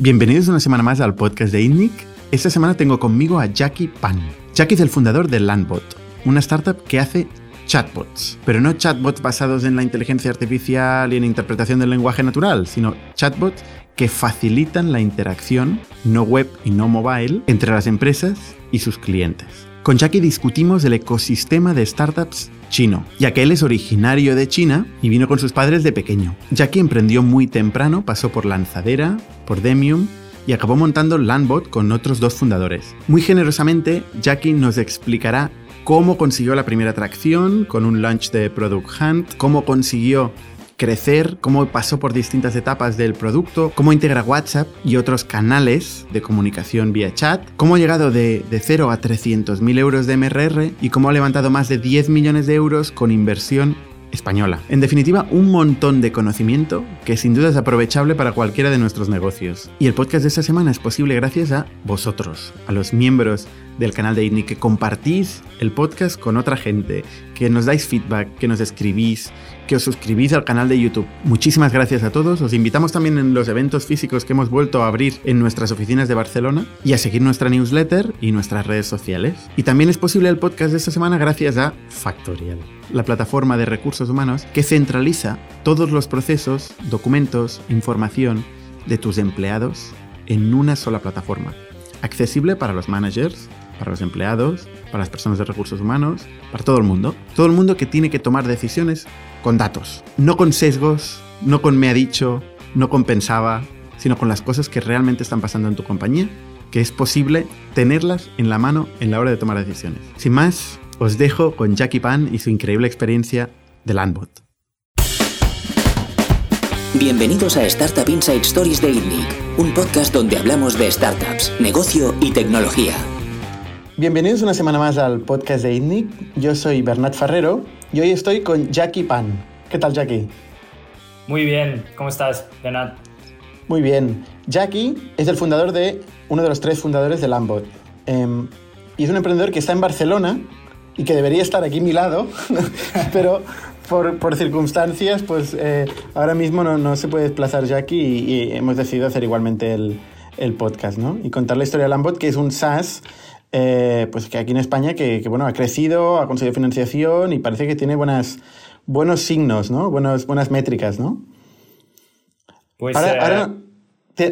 Bienvenidos una semana más al podcast de INNIC. Esta semana tengo conmigo a Jackie Pan. Jackie es el fundador de Landbot, una startup que hace chatbots, pero no chatbots basados en la inteligencia artificial y en interpretación del lenguaje natural, sino chatbots que facilitan la interacción no web y no mobile entre las empresas y sus clientes. Con Jackie discutimos el ecosistema de startups chino, ya que él es originario de China y vino con sus padres de pequeño. Jackie emprendió muy temprano, pasó por Lanzadera, por Demium y acabó montando Landbot con otros dos fundadores. Muy generosamente, Jackie nos explicará cómo consiguió la primera atracción con un launch de Product Hunt, cómo consiguió crecer, cómo pasó por distintas etapas del producto, cómo integra WhatsApp y otros canales de comunicación vía chat, cómo ha llegado de, de 0 a 300.000 euros de MRR y cómo ha levantado más de 10 millones de euros con inversión española. En definitiva, un montón de conocimiento que sin duda es aprovechable para cualquiera de nuestros negocios. Y el podcast de esta semana es posible gracias a vosotros, a los miembros del canal de ITNI, que compartís el podcast con otra gente, que nos dais feedback, que nos escribís, que os suscribís al canal de YouTube. Muchísimas gracias a todos. Os invitamos también en los eventos físicos que hemos vuelto a abrir en nuestras oficinas de Barcelona y a seguir nuestra newsletter y nuestras redes sociales. Y también es posible el podcast de esta semana gracias a Factorial, la plataforma de recursos humanos que centraliza todos los procesos, documentos, información de tus empleados en una sola plataforma. Accesible para los managers, para los empleados, para las personas de recursos humanos, para todo el mundo. Todo el mundo que tiene que tomar decisiones con datos, no con sesgos, no con me ha dicho, no con pensaba, sino con las cosas que realmente están pasando en tu compañía, que es posible tenerlas en la mano en la hora de tomar decisiones. Sin más, os dejo con Jackie Pan y su increíble experiencia de Landbot. Bienvenidos a Startup Inside Stories de ITNIC, un podcast donde hablamos de startups, negocio y tecnología. Bienvenidos una semana más al podcast de ITNIC. Yo soy Bernat Ferrero y hoy estoy con Jackie Pan. ¿Qué tal, Jackie? Muy bien, ¿cómo estás, Bernat? Muy bien. Jackie es el fundador de, uno de los tres fundadores de Lambot. Em, y es un emprendedor que está en Barcelona y que debería estar aquí a mi lado, pero por, por, circunstancias, pues eh, ahora mismo no, no, se puede desplazar Jackie y, y, hemos decidido hacer igualmente el, el, podcast, ¿no? Y contar la historia de Lambot, que es un SaaS, eh, pues que aquí en España, que, que, bueno, ha crecido, ha conseguido financiación y parece que tiene buenas, buenos signos, ¿no? Buenos, buenas métricas, ¿no? Pues ahora, eh... ahora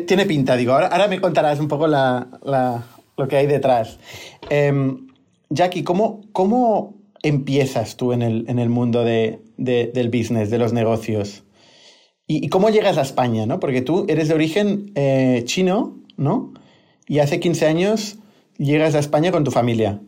tiene pinta, digo, ahora, ahora me contarás un poco la, la, lo que hay detrás. Eh, Jackie, ¿cómo, ¿cómo empiezas tú en el, en el mundo de, de, del business, de los negocios? ¿Y, ¿Y, cómo llegas a España? ¿no? Porque tú eres de origen eh, chino, ¿no? Y hace 15 años llegas a España con tu familia.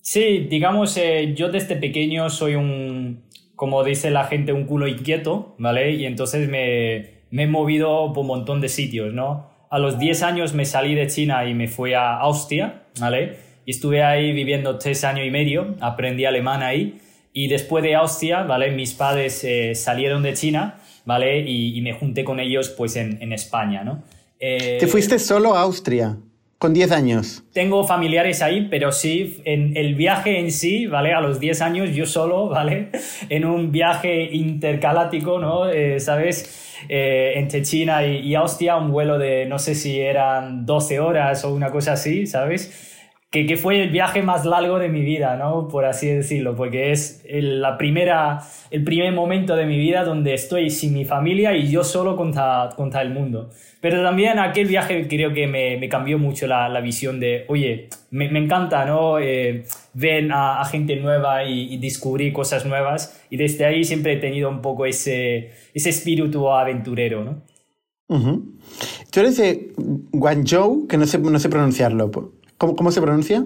Sí, digamos, eh, yo desde pequeño soy un, como dice la gente, un culo inquieto, ¿vale? Y entonces me, me he movido por un montón de sitios, ¿no? A los 10 años me salí de China y me fui a Austria, ¿vale? Y estuve ahí viviendo tres años y medio, aprendí alemán ahí. Y después de Austria, ¿vale? Mis padres eh, salieron de China, ¿vale? Y, y, me junté con ellos, pues, en, en España, ¿no? Eh, ¿Te fuiste solo a Austria? Con 10 años. Tengo familiares ahí, pero sí, en el viaje en sí, ¿vale? A los 10 años yo solo, ¿vale? En un viaje intergaláctico, ¿no? Eh, ¿Sabes? Eh, entre China y, y Austria, un vuelo de, no sé si eran 12 horas o una cosa así, ¿sabes? Que, fue el viaje más largo de mi vida, ¿no? Por así decirlo, porque es el, la primera, el primer momento de mi vida donde estoy sin mi familia y yo solo contra, contra el mundo. Pero también aquel viaje creo que me, cambió mucho la, la, visión de, oye, me, encanta, ¿no? Eh, ver a, gente nueva y, y, descubrir cosas nuevas y desde ahí siempre he tenido un poco ese, ese espíritu aventurero, ¿no? Uh -huh. Tú eres de Guangzhou, que no sé, no sé pronunciarlo. ¿Cómo, ¿Cómo, se pronuncia?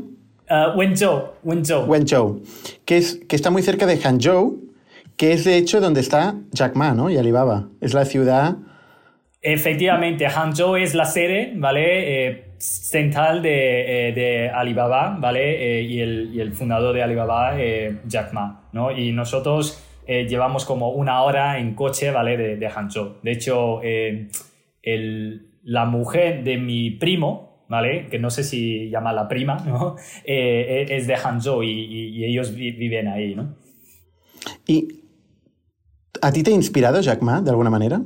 Uh, Wenzhou, Wenzhou. Wenzhou, que, es, que está muy cerca de Hangzhou, que es de hecho donde está Jack Ma, ¿no? Y Alibaba. Es la ciudad... Efectivamente, Hangzhou es la sede, ¿vale? Eh, central de, eh, de, Alibaba, ¿vale? Eh, y, el, y, el, fundador de Alibaba, Jack Ma, ¿no? Y nosotros llevamos como una hora en coche, ¿vale? De, de Hangzhou. De hecho, el, la mujer de mi primo, ¿vale? Que no sé si llama la prima, ¿no? Eh, es de Hangzhou y, y, y, ellos viven ahí, ¿no? ¿Y a ti te ha inspirado Jack Ma de alguna manera?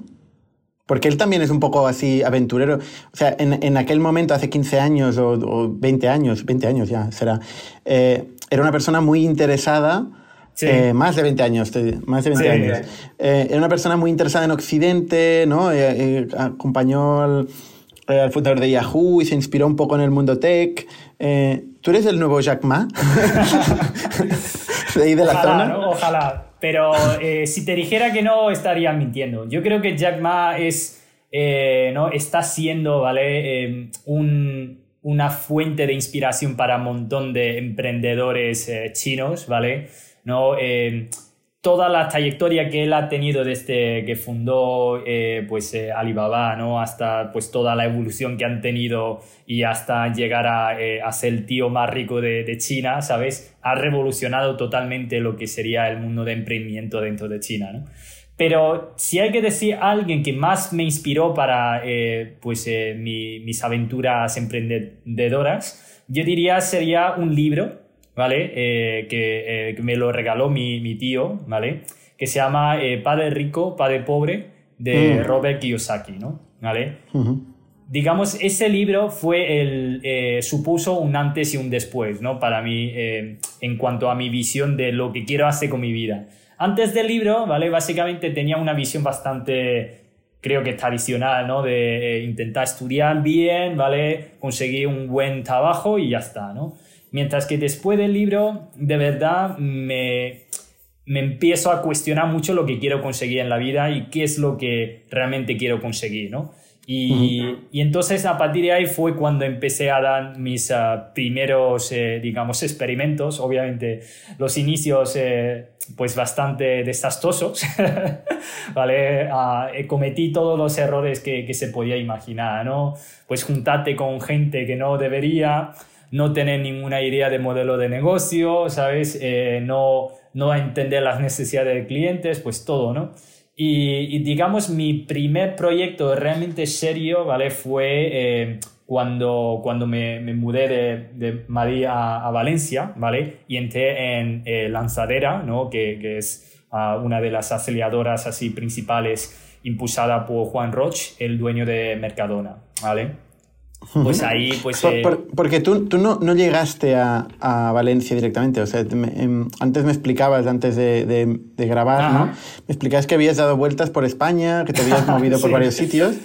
Porque él también es un poco así aventurero. O sea, en, aquel momento, hace 15 años o, 20 años, 20 años ya será, eh, era una persona muy interesada. Eh, más de 20 años, más de 20 años. Eh, era una persona muy interesada en Occidente, ¿no? acompañó al, fundador de Yahoo y se inspiró un poco en el mundo tech. ¿Tú eres el nuevo Jack Ma? de ahí de la zona. Ojalá. Pero eh, si te dijera que no, estaría mintiendo. Yo creo que Jack Ma es, eh, ¿no? está siendo ¿vale? Eh, una fuente de inspiración para un montón de emprendedores chinos, ¿vale? ¿No? Toda la trayectoria que él ha tenido desde que fundó eh, pues, eh, Alibaba, ¿no? hasta pues, toda la evolución que han tenido y hasta llegar a, eh, ser el tío más rico de, China, ¿sabes? Ha revolucionado totalmente lo que sería el mundo de emprendimiento dentro de China. ¿no? Pero si hay que decir a alguien que más me inspiró para pues, mis aventuras emprendedoras, yo diría sería un libro ¿vale? Eh, eh, que, me lo regaló mi, mi, tío, ¿vale? Que se llama eh, Padre Rico, Padre Pobre, de mm. Robert Kiyosaki, ¿no? ¿Vale? Digamos, ese libro fue el, supuso un antes y un después, ¿no? Para mí, en cuanto a mi visión de lo que quiero hacer con mi vida. Antes del libro, ¿vale? Básicamente tenía una visión bastante creo que tradicional, ¿no? De intentar estudiar bien, ¿vale? Conseguir un buen trabajo y ya está, ¿no? Mientras que después del libro, de verdad, me, me empiezo a cuestionar mucho lo que quiero conseguir en la vida y qué es lo que realmente quiero conseguir, ¿no? Y, y, entonces a partir de ahí fue cuando empecé a dar mis ah, primeros, eh, digamos, experimentos. Obviamente los inicios, eh, pues bastante desastrosos, ¿vale? Eh, cometí todos los errores que, que, se podía imaginar, ¿no? Pues juntarte con gente que no debería, no tener ninguna idea de modelo de negocio, ¿sabes? Eh, no, no entender las necesidades de clientes, pues todo, ¿no? Y, digamos, mi primer proyecto realmente serio, ¿vale? Fue eh, cuando, cuando me, me mudé de, de Madrid a, Valencia, ¿vale? Y entré en eh, Lanzadera, ¿no? Que, que es ah, una de las aceleradoras así principales impulsada por Juan Roch, el dueño de Mercadona, ¿vale? Pues ahí, pues... Eh, porque tú, tú no, no, llegaste a, a, Valencia directamente, o sea, em, antes me explicabas, antes de, de, grabar, ¿no? Me explicabas que habías dado vueltas por España, que te habías movido por varios sitios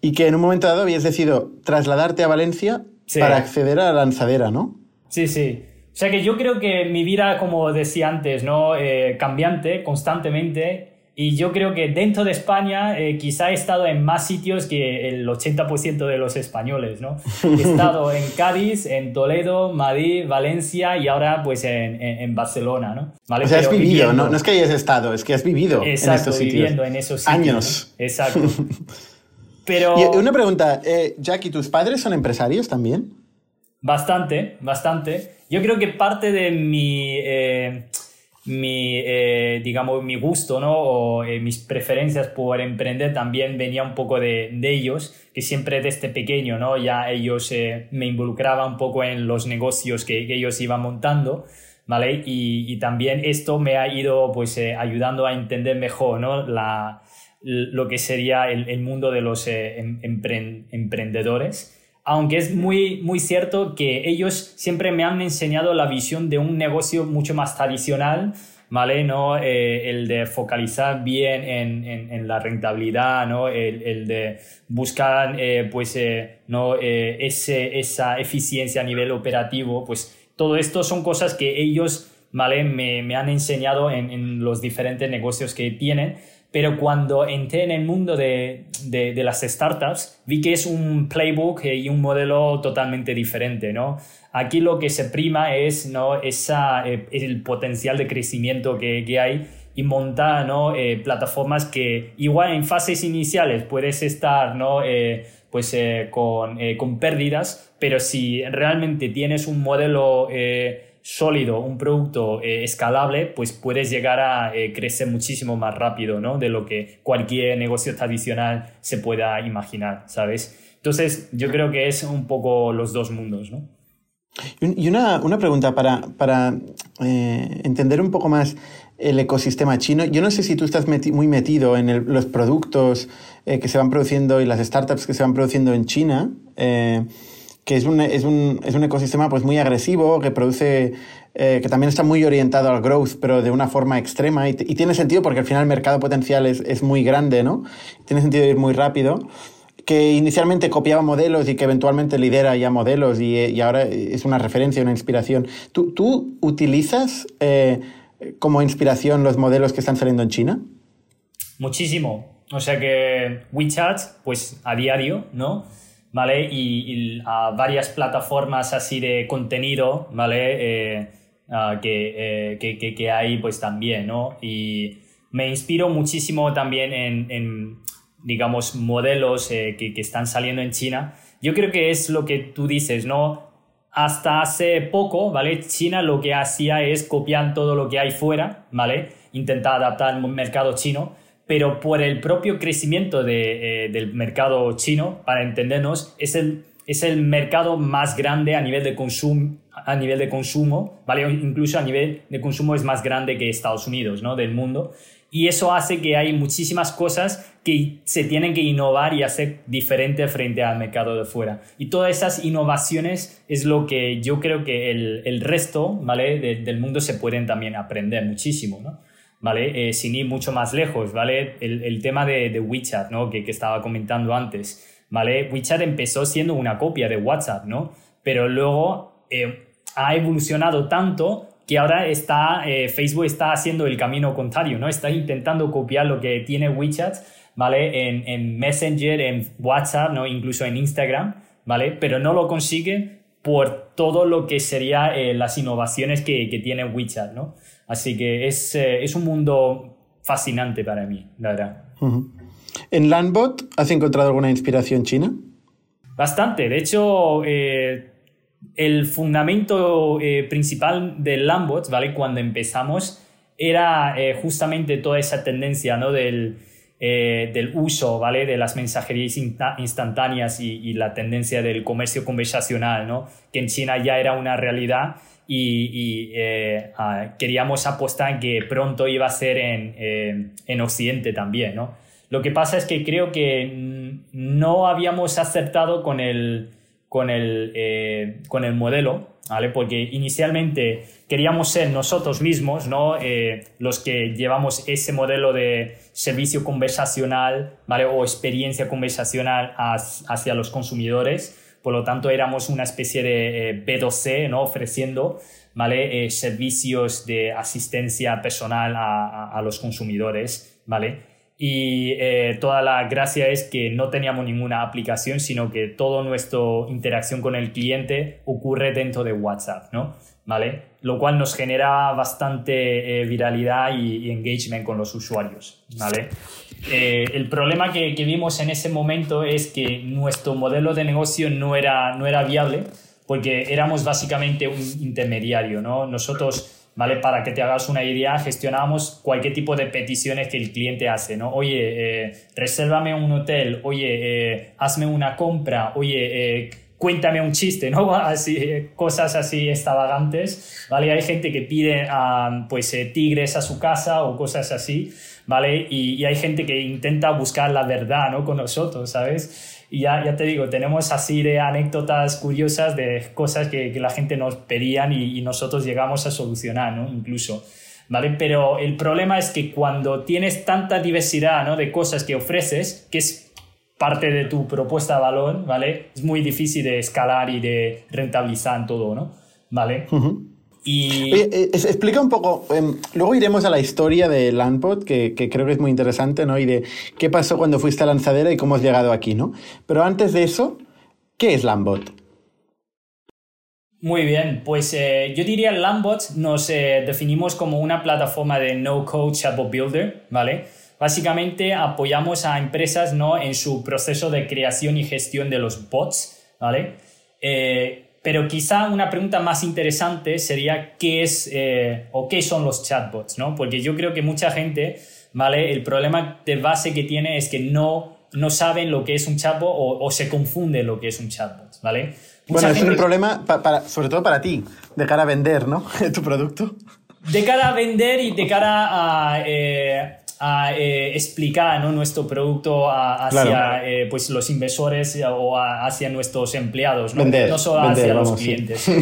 y que en un momento dado habías decidido trasladarte a Valencia para acceder a la lanzadera, ¿no? Sí, sí. O sea que yo creo que mi vida, como decía antes, ¿no? Eh, cambiante constantemente y yo creo que dentro de España eh, quizá he estado en más sitios que el 80% de los españoles, ¿no? He estado en Cádiz, en Toledo, Madrid, Valencia y ahora pues en, en, Barcelona, ¿no? ¿Vale? O sea, has vivido, ¿no? no es que hayas estado, es que has vivido en estos sitios. viviendo en esos sitios. Años. Exacto. Pero... Y una pregunta, eh, Jackie, ¿tus padres son empresarios también? Bastante, bastante. Yo creo que parte de mi... Eh, mi, eh, digamos, mi gusto, ¿no? O eh, mis preferencias por emprender también venía un poco de, de ellos, que siempre desde pequeño, ¿no? Ya ellos eh, me involucraban un poco en los negocios que, que ellos iban montando, ¿vale? Y, y, también esto me ha ido, pues, ayudando a entender mejor, ¿no? La, lo que sería el, el mundo de los em, emprendedores aunque es muy, muy cierto que ellos siempre me han enseñado la visión de un negocio mucho más tradicional, ¿vale? ¿No? Eh, el de focalizar bien en, en, la rentabilidad, ¿no? El, de buscar, eh, pues, eh, ¿no? Ese, esa eficiencia a nivel operativo, pues todo esto son cosas que ellos, ¿vale? Me, me han enseñado en, en los diferentes negocios que tienen pero cuando entré en el mundo de, de, las startups, vi que es un playbook y un modelo totalmente diferente, ¿no? Aquí lo que se prima es, ¿no? Esa, eh, el potencial de crecimiento que, que hay y montar, ¿no? Eh, plataformas que igual en fases iniciales puedes estar, ¿no? Eh, pues con, con, pérdidas, pero si realmente tienes un modelo sólido, un producto eh, escalable, pues puedes llegar a eh, crecer muchísimo más rápido, ¿no? De lo que cualquier negocio tradicional se pueda imaginar, ¿sabes? Entonces, yo creo que es un poco los dos mundos, ¿no? Y una, una pregunta para, para eh, entender un poco más el ecosistema chino. Yo no sé si tú estás muy metido en los productos que se van produciendo y las startups que se van produciendo en China, que es un, es, un, es un, ecosistema pues, muy agresivo, que produce, que también está muy orientado al growth, pero de una forma extrema. Y, tiene sentido porque al final el mercado potencial es, es muy grande, ¿no? Tiene sentido ir muy rápido que inicialmente copiaba modelos y que eventualmente lidera ya modelos y, ahora es una referencia, una inspiración. ¿Tú, tú utilizas eh, como inspiración los modelos que están saliendo en China? Muchísimo. O sea que WeChat, pues a diario, ¿no? ¿Vale? Y, a varias plataformas así de contenido, ¿vale? Eh, ah, eh, que, que, hay pues también, ¿no? Y me inspiro muchísimo también en digamos, modelos eh, que, están saliendo en China, yo creo que es lo que tú dices, ¿no? Hasta hace poco, ¿vale? China lo que hacía es copiar todo lo que hay fuera, ¿vale? Intentar adaptar el mercado chino, pero por el propio crecimiento eh, del mercado chino, para entendernos, es el, es el mercado más grande a nivel de consumo, a nivel de consumo, ¿vale? Incluso a nivel de consumo es más grande que Estados Unidos, ¿no? Del mundo. Y eso hace que hay muchísimas cosas que se tienen que innovar y hacer diferente frente al mercado de fuera. Y todas esas innovaciones es lo que yo creo que el, el resto ¿vale? del mundo se pueden también aprender muchísimo. ¿no? ¿Vale? Eh, sin ir mucho más lejos, ¿vale? El, el tema de, de, WeChat, ¿no? Que, que, estaba comentando antes, ¿vale? WeChat empezó siendo una copia de WhatsApp, ¿no? Pero luego eh, ha evolucionado tanto que ahora está, eh, Facebook está haciendo el camino contrario, ¿no? Está intentando copiar lo que tiene WeChat, ¿vale? En, en Messenger, en WhatsApp, ¿no? Incluso en Instagram, ¿vale? Pero no lo consigue por todo lo que serían eh, las innovaciones que, que, tiene WeChat, ¿no? Así que es, eh, es, un mundo fascinante para mí, la verdad. ¿En Landbot has encontrado alguna inspiración china? Bastante. De hecho, el fundamento eh, principal del Lambot, ¿vale? Cuando empezamos, era eh, justamente toda esa tendencia, ¿no? Del, eh, del uso, ¿vale? De las mensajerías instantáneas y, la tendencia del comercio conversacional, ¿no? Que en China ya era una realidad y, ah, queríamos apostar que pronto iba a ser en, en Occidente también, ¿no? Lo que pasa es que creo que no habíamos acertado con el con el, eh, con el modelo, ¿vale? Porque inicialmente queríamos ser nosotros mismos, ¿no? Eh, los que llevamos ese modelo de servicio conversacional, ¿vale? O experiencia conversacional hacia los consumidores. Por lo tanto, éramos una especie de eh, B2C, ¿no? Ofreciendo, ¿vale? servicios de asistencia personal a, a los consumidores, ¿vale? Y eh, toda la gracia es que no teníamos ninguna aplicación, sino que toda nuestra interacción con el cliente ocurre dentro de WhatsApp, ¿no? ¿Vale? Lo cual nos genera bastante eh, viralidad y, engagement con los usuarios, ¿vale? Eh, el problema que, que, vimos en ese momento es que nuestro modelo de negocio no era, no era viable porque éramos básicamente un intermediario, ¿no? Nosotros ¿vale? Para que te hagas una idea, gestionamos cualquier tipo de peticiones que el cliente hace, ¿no? Oye, eh, resérvame un hotel, oye, eh, hazme una compra, oye, eh, cuéntame un chiste, ¿no? Cosas así extravagantes, ¿vale? Hay gente que pide, ah, pues, eh, tigres a su casa o cosas así, ¿vale? Y, y, hay gente que intenta buscar la verdad, ¿no? Con nosotros, ¿sabes? Y ya, ya te digo, tenemos así de anécdotas curiosas de cosas que, que la gente nos pedían y, y, nosotros llegamos a solucionar, ¿no? Incluso. ¿Vale? Pero el problema es que cuando tienes tanta diversidad ¿no? de cosas que ofreces, que es parte de tu propuesta de valor, ¿vale? Es muy difícil de escalar y de rentabilizar todo, ¿no? ¿Vale? Y... Eh, explica un poco, em, luego iremos a la historia de Landbot, que, que, creo que es muy interesante, ¿no? Y de qué pasó cuando fuiste a lanzadera y cómo has llegado aquí, ¿no? Pero antes de eso, ¿qué es Landbot? Muy bien, pues eh, yo diría Landbot nos eh, definimos como una plataforma de no-code chatbot builder, ¿vale? Básicamente apoyamos a empresas ¿no? en su proceso de creación y gestión de los bots, ¿vale? Eh, pero quizá una pregunta más interesante sería qué es eh, o qué son los chatbots, ¿no? Porque yo creo que mucha gente, ¿vale? El problema de base que tiene es que no no saben lo que es un chatbot o, se confunde lo que es un chatbot, ¿vale? bueno, es un problema para, sobre todo para ti, de cara a vender, ¿no? tu producto. De cara a vender y de cara a... Eh, a eh, explicar nuestro producto hacia eh, pues los inversores o hacia nuestros empleados, no, no solo hacia los clientes.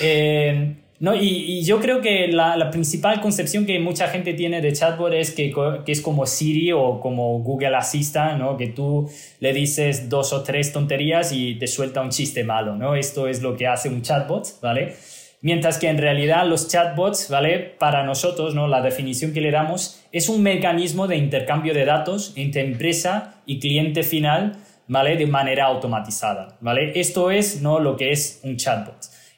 Eh, no, y, yo creo que la, principal concepción que mucha gente tiene de chatbot es que, que, es como Siri o como Google Assistant, ¿no? que tú le dices dos o tres tonterías y te suelta un chiste malo. ¿no? Esto es lo que hace un chatbot, ¿vale? Mientras que en realidad los chatbots, ¿vale? Para nosotros, ¿no? La definición que le damos es un mecanismo de intercambio de datos entre empresa y cliente final, ¿vale? De manera automatizada, ¿vale? Esto es, ¿no? Lo que es un chatbot.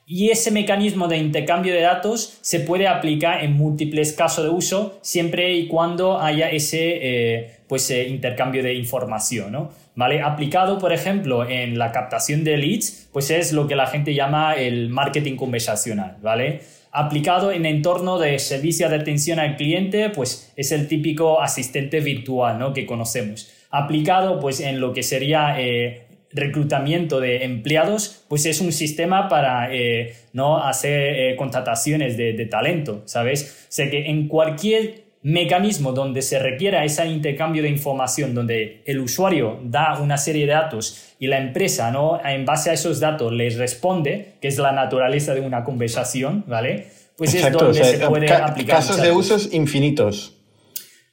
Y ese mecanismo de intercambio de datos se puede aplicar en múltiples casos de uso siempre y cuando haya ese eh, pues, eh, intercambio de información. ¿no? ¿Vale? Aplicado, por ejemplo, en la captación de leads, pues es lo que la gente llama el marketing conversacional. ¿vale? Aplicado en entorno de servicio de atención al cliente, pues es el típico asistente virtual ¿no? que conocemos. Aplicado pues, en lo que sería eh, reclutamiento de empleados, pues es un sistema para eh, no hacer eh, contrataciones de, talento, ¿sabes? sé que en cualquier mecanismo donde se requiera ese intercambio de información, donde el usuario da una serie de datos y la empresa, ¿no? En base a esos datos les responde, que es la naturaleza de una conversación, ¿vale? Pues es donde se puede aplicar. Casos de usos infinitos.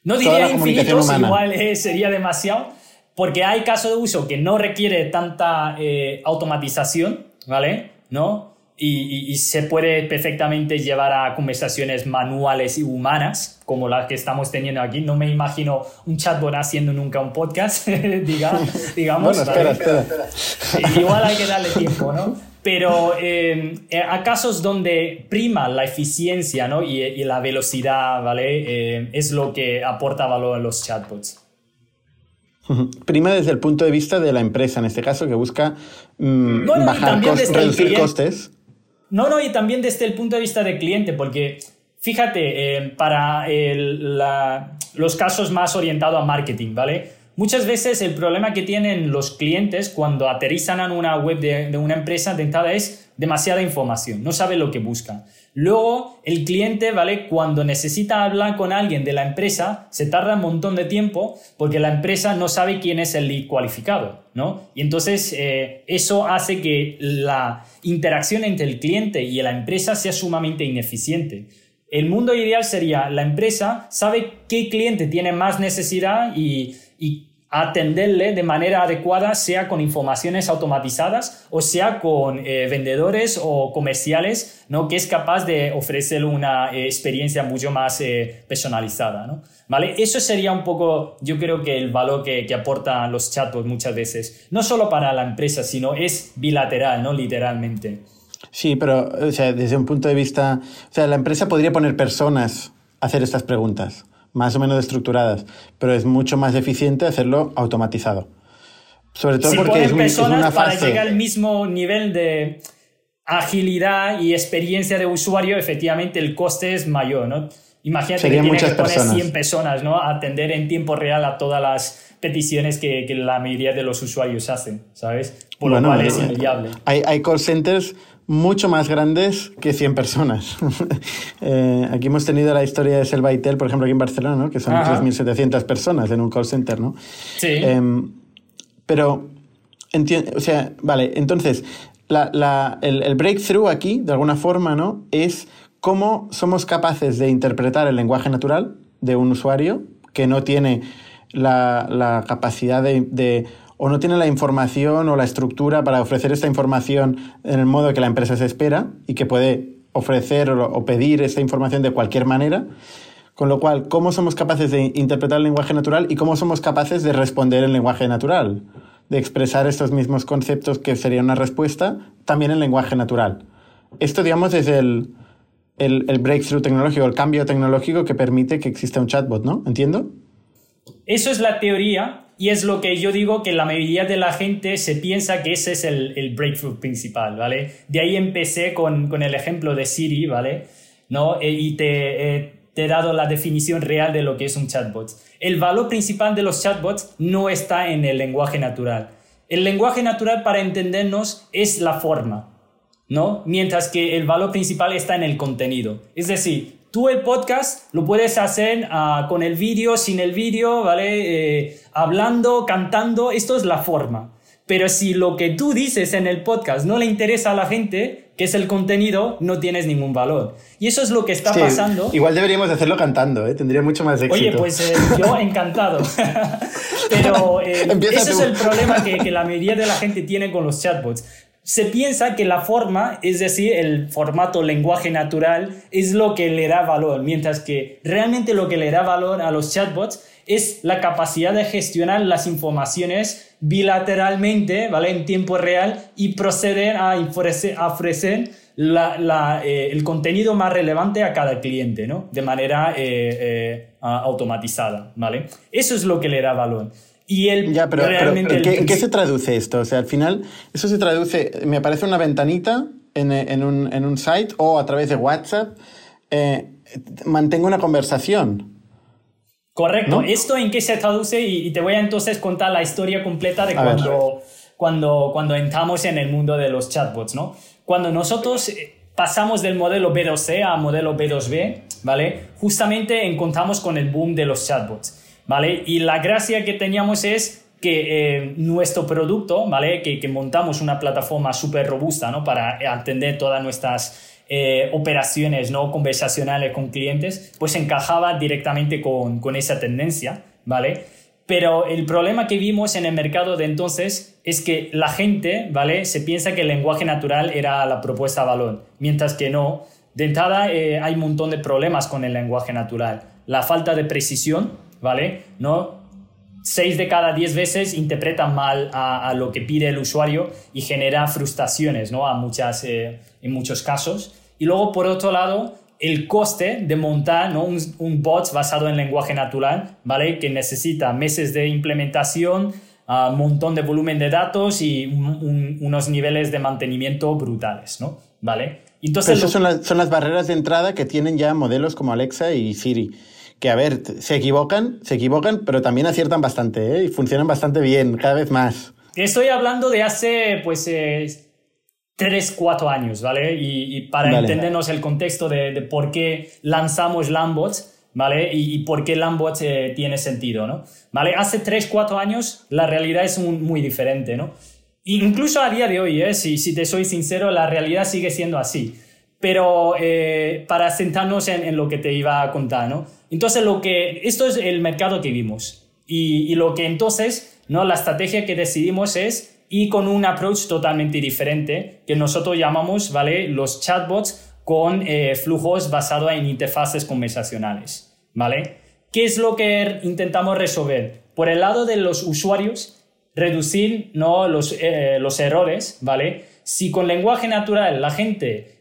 No diría infinitos, igual eh, sería demasiado, porque hay casos de uso que no requiere tanta eh, automatización, ¿vale? ¿No? Y, se puede perfectamente llevar a conversaciones manuales y humanas, como las que estamos teniendo aquí. No me imagino un chatbot haciendo nunca un podcast, digamos. Bueno, espera, espera, Igual hay que darle tiempo, ¿no? Pero eh, a casos donde prima la eficiencia ¿no? y, la velocidad, ¿vale? Eh, es lo que aporta valor a los chatbots. Prima desde el punto de vista de la empresa, en este caso, que busca mm, bajar costes, reducir costes. No, no, y también desde el punto de vista del cliente, porque fíjate, eh, para los casos más orientados a marketing, ¿vale? Muchas veces el problema que tienen los clientes cuando aterrizan en una web de, de una empresa de entrada es demasiada información, no sabe lo que buscan. Luego, el cliente, ¿vale? Cuando necesita hablar con alguien de la empresa, se tarda un montón de tiempo porque la empresa no sabe quién es el lead cualificado, ¿no? Y entonces eh, eso hace que la interacción entre el cliente y la empresa sea sumamente ineficiente. El mundo ideal sería la empresa sabe qué cliente tiene más necesidad y, y atenderle de manera adecuada, sea con informaciones automatizadas o sea con eh, vendedores o comerciales, ¿no? que es capaz de ofrecer una eh, experiencia mucho más eh, personalizada. ¿no? ¿Vale? Eso sería un poco, yo creo que el valor que, que, aportan los chatbots muchas veces, no solo para la empresa, sino es bilateral, ¿no? literalmente. Sí, pero o sea, desde un punto de vista, o sea, la empresa podría poner personas a hacer estas preguntas más o menos estructuradas, pero es mucho más eficiente hacerlo automatizado. Sobre todo porque es, personas para llegar al mismo nivel de agilidad y experiencia de usuario, efectivamente el coste es mayor, ¿no? Imagínate que tiene que poner 100 personas, ¿no? A atender en tiempo real a todas las peticiones que, que la mayoría de los usuarios hacen, ¿sabes? Por lo cual es inviable. Hay, hay call centers mucho más grandes que 100 personas. Eh, aquí hemos tenido la historia de Selvaitel, por ejemplo, aquí en Barcelona, ¿no? que son 3.700 personas en un call center. ¿no? Sí. Em, pero, o sea, vale, entonces, la, el, el, breakthrough aquí, de alguna forma, ¿no? es cómo somos capaces de interpretar el lenguaje natural de un usuario que no tiene la, la capacidad de o no tiene la información o la estructura para ofrecer esta información en el modo que la empresa se espera y que puede ofrecer o, pedir esta información de cualquier manera. Con lo cual, ¿cómo somos capaces de interpretar el lenguaje natural y cómo somos capaces de responder en lenguaje natural? De expresar estos mismos conceptos que sería una respuesta también en lenguaje natural. Esto, digamos, es el, el, el breakthrough tecnológico, el cambio tecnológico que permite que exista un chatbot, ¿no? ¿Entiendo? Eso es la teoría, y es lo que yo digo que la mayoría de la gente se piensa que ese es el, el breakthrough principal, ¿vale? De ahí empecé con, con, el ejemplo de Siri, ¿vale? ¿No? E, y te, eh, te he dado la definición real de lo que es un chatbot. El valor principal de los chatbots no está en el lenguaje natural. El lenguaje natural para entendernos es la forma, ¿no? Mientras que el valor principal está en el contenido. Es decir, tú el podcast lo puedes hacer ah, con el vídeo, sin el vídeo, ¿vale? Eh, hablando, cantando, esto es la forma. Pero si lo que tú dices en el podcast no le interesa a la gente, que es el contenido, no tienes ningún valor. Y eso es lo que está pasando. Igual deberíamos hacerlo cantando, ¿eh? tendría mucho más éxito. Oye, pues eh, yo encantado. Pero eh, ese es el problema que, que la mayoría de la gente tiene con los chatbots se piensa que la forma, es decir, el formato lenguaje natural, es lo que le da valor, mientras que realmente lo que le da valor a los chatbots es la capacidad de gestionar las informaciones bilateralmente, ¿vale? En tiempo real y proceder a ofrecer, eh, el contenido más relevante a cada cliente, ¿no? De manera eh, eh, automatizada, ¿vale? Eso es lo que le da valor. Y el, ya, pero, realmente ¿en, qué, se traduce esto? O sea, al final, eso se traduce, me aparece una ventanita en, un, site o a través de WhatsApp, mantengo una conversación. Correcto. ¿Esto en qué se traduce? Y, te voy a entonces contar la historia completa de cuando, cuando, cuando entramos en el mundo de los chatbots, ¿no? Cuando nosotros eh, pasamos del modelo B2C a modelo B2B, ¿vale? Justamente encontramos con el boom de los chatbots, ¿vale? Y la gracia que teníamos es que eh, nuestro producto, ¿vale? Que, que montamos una plataforma súper robusta, ¿no? Para atender todas nuestras eh, operaciones no conversacionales con clientes, pues encajaba directamente con, con esa tendencia, ¿vale? Pero el problema que vimos en el mercado de entonces es que la gente, ¿vale? Se piensa que el lenguaje natural era la propuesta de valor, mientras que no. De entrada eh, hay un montón de problemas con el lenguaje natural. La falta de precisión, ¿vale? ¿No? Seis de cada diez veces interpretan mal a, lo que pide el usuario y genera frustraciones, ¿no? A muchas, eh, en muchos casos. Y luego, por otro lado, el coste de montar ¿no? un, bot basado en lenguaje natural, ¿vale? Que necesita meses de implementación, un montón de volumen de datos y unos niveles de mantenimiento brutales, ¿no? ¿Vale? Entonces, esas son, las, son las barreras de entrada que tienen ya modelos como Alexa y Siri que a ver, se equivocan, se equivocan, pero también aciertan bastante, ¿eh? Y funcionan bastante bien, cada vez más. Estoy hablando de hace, pues, eh, 3, 4 años, ¿vale? Y, para entendernos el contexto de, por qué lanzamos Lambots, ¿vale? Y, por qué Lambots eh, tiene sentido, ¿no? ¿Vale? Hace 3, 4 años la realidad es muy diferente, ¿no? Incluso a día de hoy, ¿eh? si, si te soy sincero, la realidad sigue siendo así. Pero eh, para sentarnos en, en, lo que te iba a contar, ¿no? Entonces, lo que, esto es el mercado que vimos. Y, y lo que entonces, ¿no? La estrategia que decidimos es y con un approach totalmente diferente que nosotros llamamos, ¿vale? Los chatbots con eh, flujos basados en interfaces conversacionales, ¿vale? ¿Qué es lo que intentamos resolver? Por el lado de los usuarios, reducir ¿no? los, eh, los errores, ¿vale? Si con lenguaje natural la gente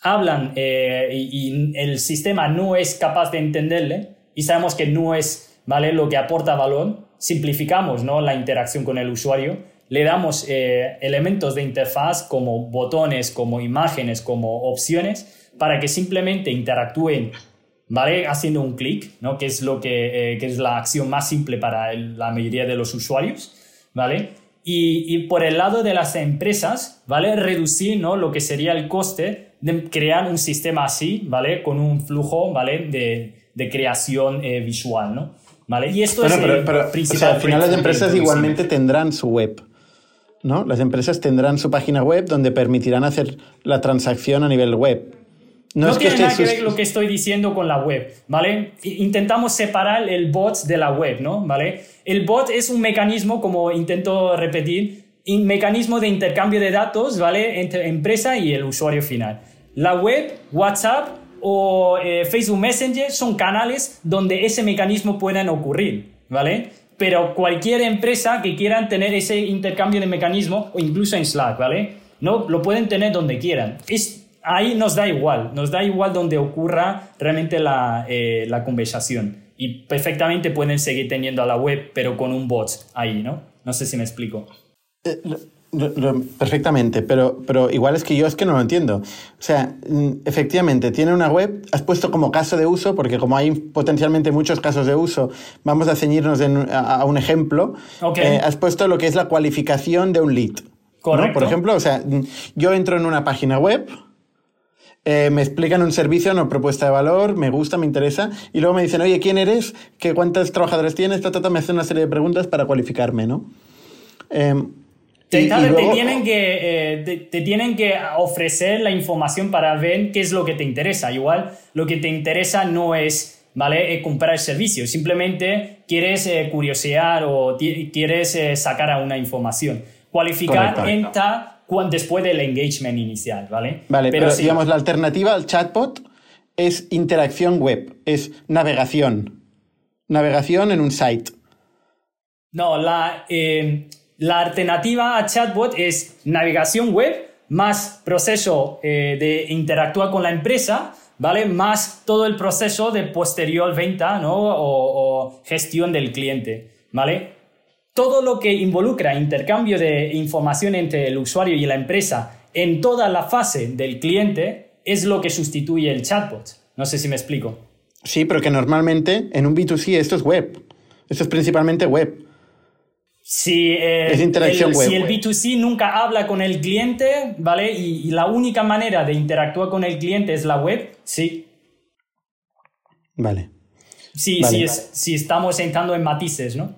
hablan eh, y, el sistema no es capaz de entenderle y sabemos que no es, ¿vale? Lo que aporta valor, simplificamos, ¿no? La interacción con el usuario le damos eh, elementos de interfaz como botones, como imágenes, como opciones, para que simplemente interactúen, ¿vale? Haciendo un clic, ¿no? Que es, lo que, eh, que, es la acción más simple para la mayoría de los usuarios, ¿vale? Y, y, por el lado de las empresas, ¿vale? Reducir, ¿no? Lo que sería el coste de crear un sistema así, ¿vale? Con un flujo, ¿vale? De, de creación eh, visual, ¿no? ¿Vale? Y esto es pero, pero, o sea, al final las empresas igualmente tendrán su web. ¿no? Las empresas tendrán su página web donde permitirán hacer la transacción a nivel web. No, tiene nada que ver lo que estoy diciendo con la web, ¿vale? Intentamos separar el bot de la web, ¿no? ¿Vale? El bot es un mecanismo, como intento repetir, un mecanismo de intercambio de datos, ¿vale? Entre empresa y el usuario final. La web, WhatsApp o eh, Facebook Messenger son canales donde ese mecanismo puedan ocurrir, ¿vale? pero cualquier empresa que quieran tener ese intercambio de mecanismo, o incluso en Slack, ¿vale? No, lo pueden tener donde quieran. Es, ahí nos da igual, nos da igual donde ocurra realmente la, eh, la conversación. Y perfectamente pueden seguir teniendo a la web, pero con un bot ahí, ¿no? No sé si me explico. Eh, Perfectamente, pero, pero igual es que yo es que no lo entiendo. O sea, mm, efectivamente, tiene una web, has puesto como caso de uso, porque como hay potencialmente muchos casos de uso, vamos a ceñirnos a, un ejemplo. Eh, has puesto lo que es la cualificación de un lead. Correcto. Por ejemplo, o sea, mm, yo entro en una página web, eh, me explican un servicio, una propuesta de valor, me gusta, me interesa, y luego me dicen, oye, ¿quién eres? ¿Qué, ¿Cuántos trabajadores tienes? Trata, me hacen una serie de preguntas para cualificarme, ¿no? Em, te, tienen que, eh, te, tienen que ofrecer la información para ver qué es lo que te interesa. Igual lo que te interesa no es ¿vale? Eh, comprar el servicio, simplemente quieres eh, curiosear o quieres sacar a una información. Cualificar entra después del engagement inicial, ¿vale? Vale, pero, digamos, la alternativa al chatbot es interacción web, es navegación. Navegación en un site. No, la, la alternativa a chatbot es navegación web más proceso eh, de interactuar con la empresa, ¿vale? Más todo el proceso de posterior venta, ¿no? O, gestión del cliente, ¿vale? Todo lo que involucra intercambio de información entre el usuario y la empresa en toda la fase del cliente es lo que sustituye el chatbot. No sé si me explico. Sí, pero que normalmente en un B2C esto es web. Esto es principalmente web. Si, el, si el B2C nunca habla con el cliente, ¿vale? Y, la única manera de interactuar con el cliente es la web, sí. Vale. Sí, sí si estamos entrando en matices, ¿no?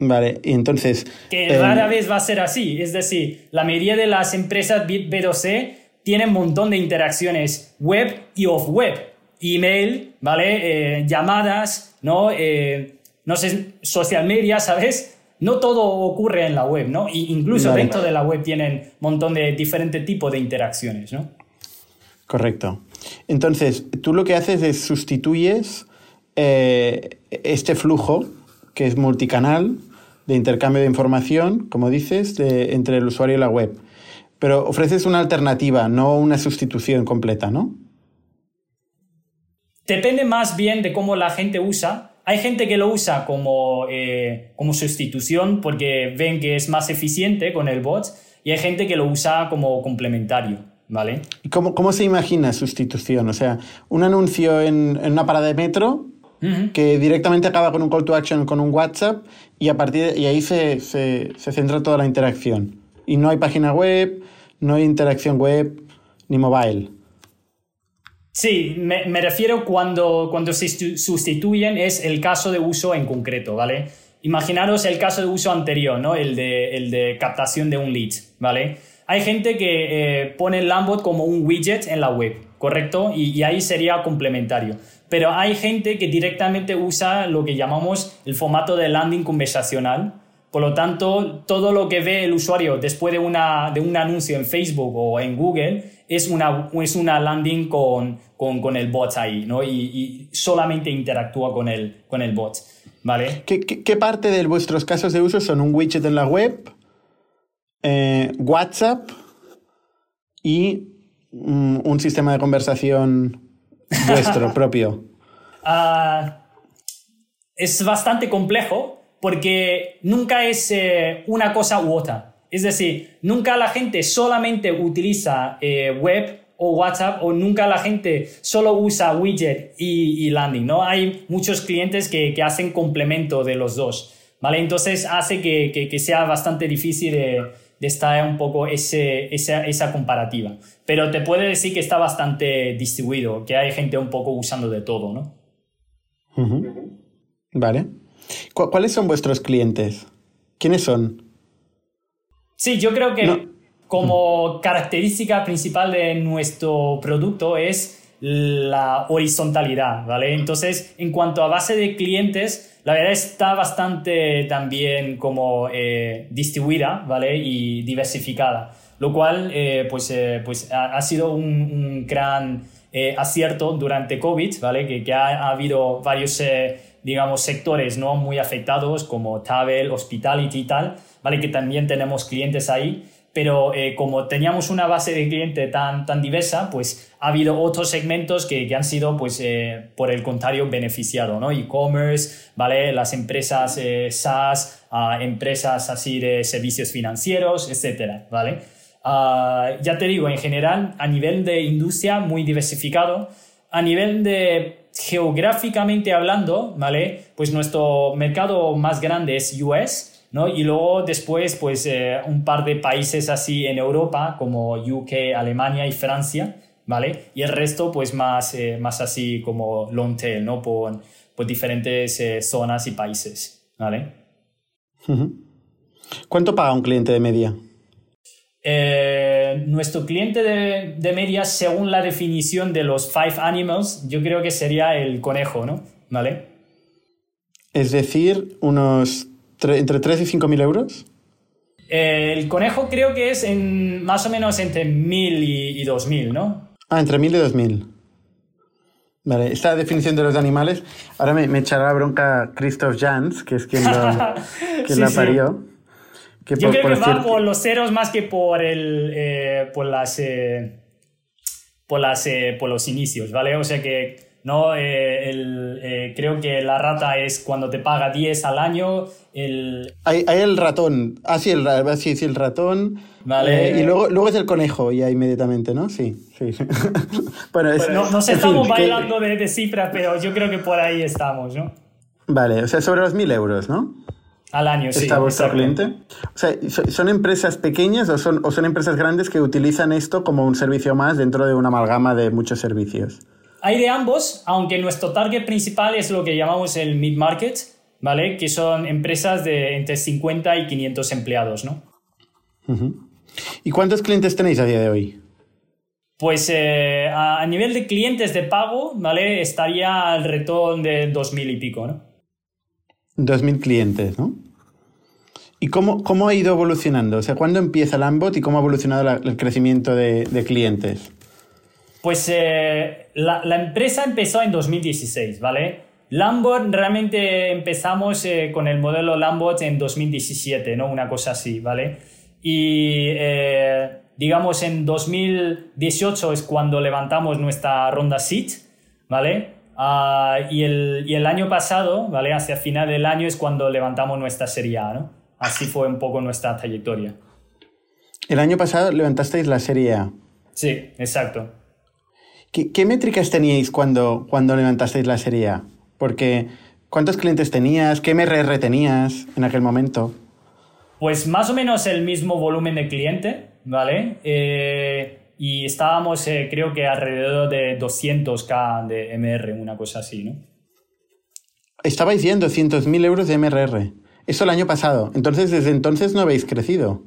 Vale, y entonces... Que eh, rara vez va a ser así. Es decir, la mayoría de las empresas B2C tienen un montón de interacciones web y off-web. Email, ¿vale? Eh, llamadas, ¿no? Eh, no sé, social media, ¿sabes? No todo ocurre en la web, ¿no? Y incluso dentro de la web tienen un montón de diferentes tipos de interacciones, ¿no? Correcto. Entonces, tú lo que haces es sustituyes eh, este flujo, que es multicanal, de intercambio de información, como dices, entre el usuario y la web. Pero ofreces una alternativa, no una sustitución completa, ¿no? Depende más bien de cómo la gente usa hay gente que lo usa como, eh, como sustitución porque ven que es más eficiente con el bot y hay gente que lo usa como complementario, ¿vale? ¿Y cómo, cómo se imagina sustitución? O sea, un anuncio en, en una parada de metro que directamente acaba con un call to action con un WhatsApp y, a partir y ahí se, se, se centra toda la interacción. Y no hay página web, no hay interacción web ni mobile. Sí, me, refiero cuando, cuando se sustituyen es el caso de uso en concreto, ¿vale? Imaginaros el caso de uso anterior, ¿no? El de, el de captación de un lead, ¿vale? Hay gente que eh, pone el Lambot como un widget en la web, ¿correcto? Y, y, ahí sería complementario. Pero hay gente que directamente usa lo que llamamos el formato de landing conversacional. Por lo tanto, todo lo que ve el usuario después de, una, de un anuncio en Facebook o en Google es una, es una landing con, con, con el bot ahí, ¿no? Y, y, solamente interactúa con el, con el bot, ¿vale? ¿Qué, qué, parte de vuestros casos de uso son un widget en la web, eh, WhatsApp y mm, un sistema de conversación vuestro propio? Uh, es bastante complejo porque nunca es eh, una cosa u otra. Es decir, nunca la gente solamente utiliza eh, web o WhatsApp o nunca la gente solo usa widget y, landing, ¿no? Hay muchos clientes que, hacen complemento de los dos, ¿vale? Entonces hace que, sea bastante difícil de, estar un poco ese, esa, comparativa. Pero te puede decir que está bastante distribuido, que hay gente un poco usando de todo, ¿no? Vale. ¿Cuáles son vuestros clientes? ¿Quiénes son? Sí, yo creo que como característica principal de nuestro producto es la horizontalidad, ¿vale? Entonces, en cuanto a base de clientes, la verdad está bastante también como eh, distribuida, ¿vale? Y diversificada, lo cual, eh, pues, eh, pues ha, sido un, gran acierto durante COVID, ¿vale? Que, que ha, ha, habido varios, digamos, sectores, ¿no? Muy afectados como travel, hospitality y tal, ¿vale? Que también tenemos clientes ahí. pero eh, como teníamos una base de cliente tan, tan diversa, pues ha habido otros segmentos que, que han sido, pues, eh, por el contrario, beneficiados, ¿no? E-commerce, ¿vale? Las empresas eh, SaaS, empresas así de servicios financieros, etcétera, ¿vale? Ah, ya te digo, en general, a nivel de industria, muy diversificado. A nivel de geográficamente hablando, ¿vale? Pues nuestro mercado más grande es US, ¿no? Y luego después, pues eh, un par de países así en Europa, como UK, Alemania y Francia, ¿vale? Y el resto, pues más, eh, más así como long tail, ¿no? Por, por diferentes eh, zonas y países, ¿vale? ¿Cuánto paga un cliente de media? nuestro cliente de, de, media, según la definición de los five animals, yo creo que sería el conejo, ¿no? ¿Vale? Es decir, unos ¿Entre 3 y 5 mil euros? el conejo creo que es en más o menos entre 1000 y, y 2000, ¿no? Ah, entre 1000 y 2000. Vale, esta definición de los animales, ahora me, me echará bronca Christoph Jans, que es quien, lo, quien la parió. Que Yo creo que va por los ceros más que por, el, eh, por, las, eh, por, las, eh, por los inicios, ¿vale? O sea que ¿no? Eh, el, eh, creo que la rata es cuando te paga 10 al año. El... Hay, hay el ratón. Ah, sí, el, sí, sí, el ratón. Vale. Eh, y luego, luego es el conejo, ya inmediatamente, ¿no? Sí, sí. bueno, es, no, nos estamos bailando de, de, cifras, pero yo creo que por ahí estamos, ¿no? Vale, o sea, sobre los 1000 euros, ¿no? Al año, sí. ¿Está vuestro cliente? O sea, ¿son empresas pequeñas o son, o son empresas grandes que utilizan esto como un servicio más dentro de una amalgama de muchos servicios? Hay de ambos, aunque nuestro target principal es lo que llamamos el mid-market, ¿vale? Que son empresas de entre 50 y 500 empleados, ¿no? ¿Y cuántos clientes tenéis a día de hoy? Pues eh, a, nivel de clientes de pago, ¿vale? Estaría al retorno de 2.000 y pico, ¿no? 2.000 clientes, ¿no? ¿Y cómo, cómo, ha ido evolucionando? O sea, ¿cuándo empieza Lambot y cómo ha evolucionado el crecimiento de, de clientes? Pues eh, la, la, empresa empezó en 2016, ¿vale? Lambot realmente empezamos eh, con el modelo Lambot en 2017, ¿no? Una cosa así, ¿vale? Y eh, digamos en 2018 es cuando levantamos nuestra ronda SEED, ¿vale? Uh, y, el, y, el, año pasado, ¿vale? Hacia final del año es cuando levantamos nuestra serie A, ¿no? Así fue un poco nuestra trayectoria. El año pasado levantasteis la serie A. Sí, exacto. ¿Qué, métricas teníais cuando, cuando levantasteis la serie A? Porque, ¿cuántos clientes tenías? ¿Qué MRR tenías en aquel momento? Pues más o menos el mismo volumen de cliente, ¿vale? Eh, y estábamos, eh, creo que alrededor de 200k de MR, una cosa así, ¿no? Estabais viendo 200.000 euros de MRR. Eso el año pasado. Entonces, desde entonces no habéis crecido.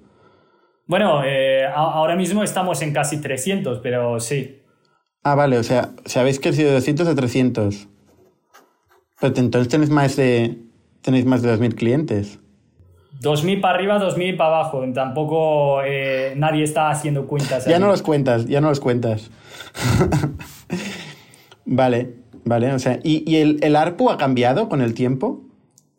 Bueno, eh, ahora mismo estamos en casi 300, pero sí. Ah, vale, o sea, si habéis crecido de 200 a 300. Pero entonces tenéis más de, tenéis más de 2.000 clientes. 2.000 para arriba, 2.000 para abajo. Tampoco eh, nadie está haciendo cuentas. Ya no los cuentas, ya no los cuentas. vale, vale. O sea, ¿y, el, el, ARPU ha cambiado con el tiempo?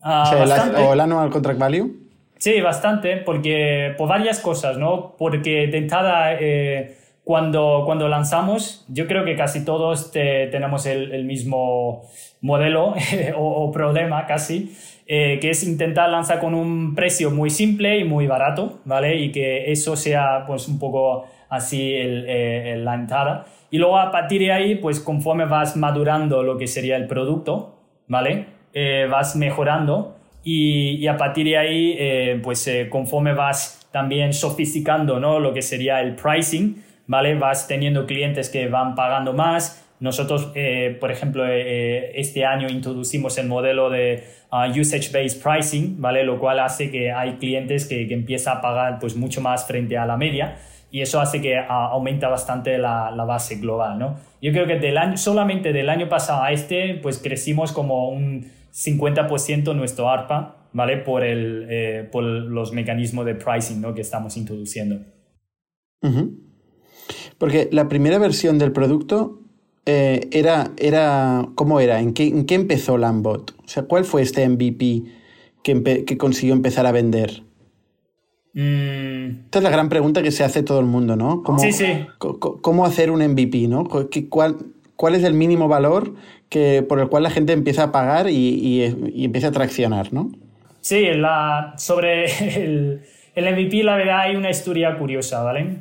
Ah, o, sea, el, Annual Contract Value? Sí, bastante, porque por varias cosas, ¿no? Porque de entrada... Eh, cuando, cuando lanzamos, yo creo que casi todos tenemos el, el, mismo modelo o, problema casi, eh, que es intentar lanzar con un precio muy simple y muy barato, ¿vale? Y que eso sea pues un poco así el, eh, la entrada. Y luego a partir de ahí, pues conforme vas madurando lo que sería el producto, ¿vale? Eh, vas mejorando y, y, a partir de ahí, pues conforme vas también sofisticando, ¿no? Lo que sería el pricing, ¿vale? Vas teniendo clientes que van pagando más. Nosotros, eh, por ejemplo, eh, eh, este año introducimos el modelo de uh, usage-based pricing, ¿vale? Lo cual hace que hay clientes que, que empiezan a pagar pues, mucho más frente a la media y eso hace que uh, aumenta bastante la, la, base global, ¿no? Yo creo que del año, solamente del año pasado a este, pues crecimos como un 50% nuestro ARPA, ¿vale? Por, el, por los mecanismos de pricing, ¿no? Que estamos introduciendo. Porque la primera versión del producto eh, era, era, ¿cómo era? ¿En qué, ¿En qué, empezó Lambot? O sea, ¿cuál fue este MVP que, que consiguió empezar a vender? Mm. Esta es la gran pregunta que se hace todo el mundo, ¿no? ¿Cómo, sí, sí. ¿Cómo hacer un MVP, ¿no? ¿Cuál, cuál es el mínimo valor que, por el cual la gente empieza a pagar y, empieza a traccionar, ¿no? Sí, la, sobre el, el, MVP, la verdad, hay una historia curiosa, ¿vale?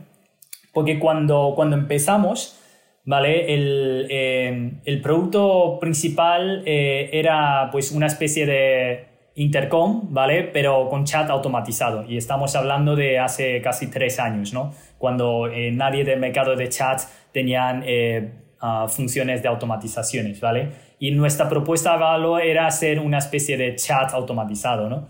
Porque cuando, cuando empezamos, ¿vale? El, eh, el producto principal eh, era pues una especie de intercom, ¿vale? Pero con chat automatizado. Y estamos hablando de hace casi tres años, ¿no? Cuando eh, nadie del mercado de chat tenían uh, funciones de automatizaciones, ¿vale? Y nuestra propuesta de valor era hacer una especie de chat automatizado, ¿no?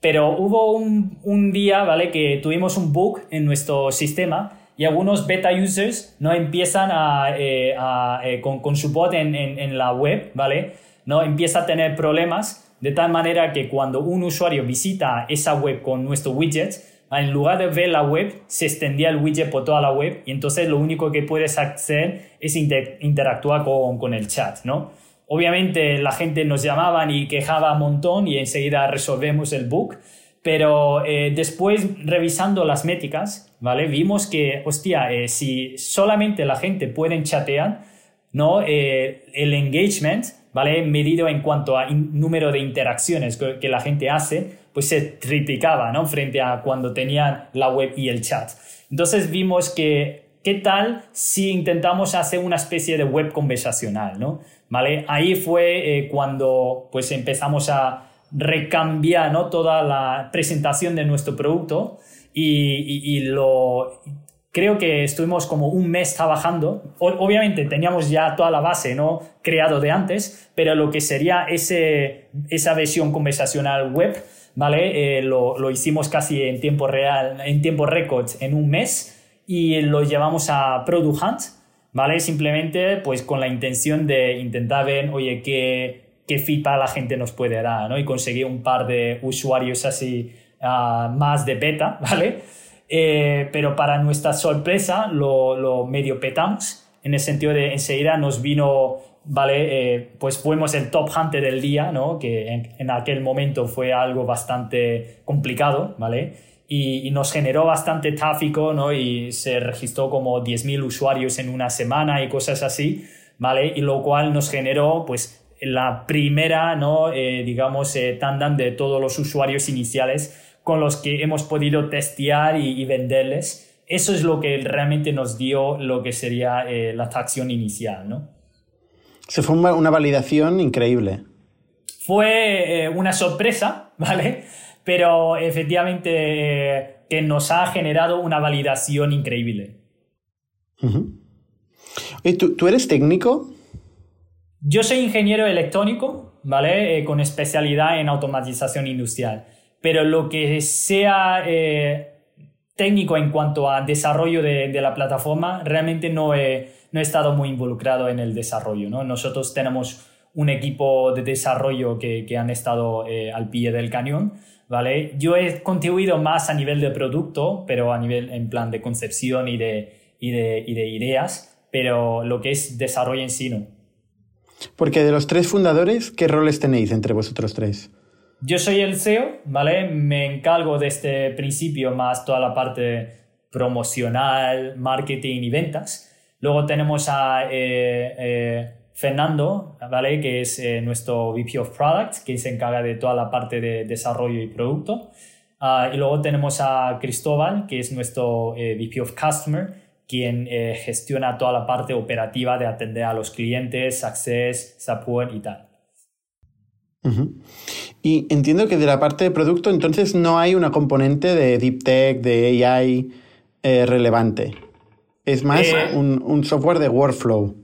Pero hubo un, un día, ¿vale? Que tuvimos un bug en nuestro sistema y algunos beta users no empiezan a, eh, a eh, con, con, su bot en, en, en, la web, ¿vale? No empieza a tener problemas de tal manera que cuando un usuario visita esa web con nuestro widget, en lugar de ver la web, se extendía el widget por toda la web y entonces lo único que puedes hacer es interactuar con, con, el chat, ¿no? Obviamente la gente nos llamaba y quejaba un montón y enseguida resolvemos el bug, pero eh, después revisando las métricas, ¿vale? Vimos que, hostia, eh, si solamente la gente puede chatear, ¿no? Eh, el engagement, ¿vale? Medido en cuanto a número de interacciones que, que la gente hace, pues se triplicaba, ¿no? Frente a cuando tenían la web y el chat. Entonces vimos que, ¿qué tal si intentamos hacer una especie de web conversacional, ¿no? ¿Vale? Ahí fue eh, cuando pues empezamos a recambiar, ¿no? Toda la presentación de nuestro producto y, y, lo creo que estuvimos como un mes trabajando. obviamente teníamos ya toda la base no creado de antes, pero lo que sería ese, esa versión conversacional web ¿vale? Eh, lo, lo, hicimos casi en tiempo real, en tiempo récord, en un mes, y lo llevamos a Product Hunt, ¿vale? Simplemente, pues con la intención de intentar ver, oye, qué, qué feedback la gente nos puede dar, ¿no? Y conseguir un par de usuarios así uh, más de beta, ¿vale? Eh, pero para nuestra sorpresa lo, lo medio petamos, en el sentido de enseguida nos vino ¿vale? Eh, pues fuimos el top hunter del día, ¿no? Que en, aquel momento fue algo bastante complicado, ¿vale? Y, nos generó bastante tráfico, ¿no? Y se registró como 10.000 usuarios en una semana y cosas así, ¿vale? Y lo cual nos generó, pues, la primera, ¿no? Eh, digamos, eh, tandem de todos los usuarios iniciales con los que hemos podido testear y, venderles. Eso es lo que realmente nos dio lo que sería la atracción inicial, ¿no? Se fue una validación increíble. Fue eh, una sorpresa, ¿vale? Pero efectivamente eh, que nos ha generado una validación increíble. ¿tú, eres técnico? Yo soy ingeniero electrónico, ¿vale? Eh, con especialidad en automatización industrial. Pero lo que sea técnico en cuanto a desarrollo de, de la plataforma, realmente no he no he estado muy involucrado en el desarrollo. ¿no? Nosotros tenemos un equipo de desarrollo que, que han estado eh, al pie del cañón. ¿vale? Yo he contribuido más a nivel de producto, pero a nivel en plan de concepción y de, y de, y de ideas, pero lo que es desarrollo en sí no. Porque de los tres fundadores, ¿qué roles tenéis entre vosotros tres? Yo soy el CEO, ¿vale? Me encargo de este principio más toda la parte promocional, marketing y ventas. Luego tenemos a eh, eh, Fernando, ¿vale? que es eh, nuestro VP of Product, que se encarga de toda la parte de desarrollo y producto. Ah, y luego tenemos a Cristóbal, que es nuestro VP of Customer, quien gestiona toda la parte operativa de atender a los clientes, access, support y tal. Y entiendo que de la parte de producto, entonces no hay una componente de deep tech, de AI relevante. Es más eh, un, software de workflow.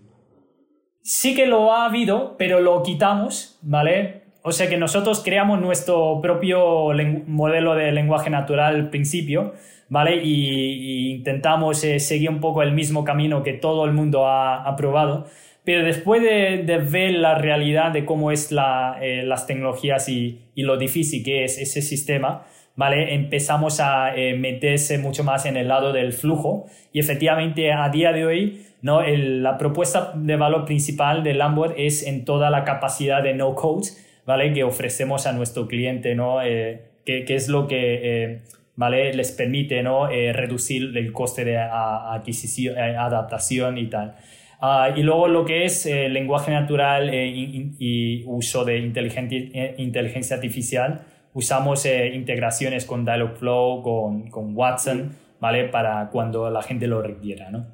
Sí que lo ha habido, pero lo quitamos, ¿vale? O sea que nosotros creamos nuestro propio modelo de lenguaje natural al principio, ¿vale? Y, intentamos eh, seguir un poco el mismo camino que todo el mundo ha, aprobado. Pero después de, ver la realidad de cómo es la, eh, las tecnologías y, y, lo difícil que es ese sistema, ¿vale? Empezamos a eh, meterse mucho más en el lado del flujo y efectivamente a día de hoy, ¿no? la propuesta de valor principal de Lambert es en toda la capacidad de no code, ¿vale? Que ofrecemos a nuestro cliente, ¿no? Eh, que, es lo que, eh, ¿vale? Les permite ¿no? Eh, reducir el coste de adquisición, eh, adaptación y tal. Ah, y luego lo que es lenguaje natural y, uso de inteligencia, inteligencia artificial, usamos integraciones con Dialogflow, con, con Watson, ¿vale? Para cuando la gente lo requiera, ¿no?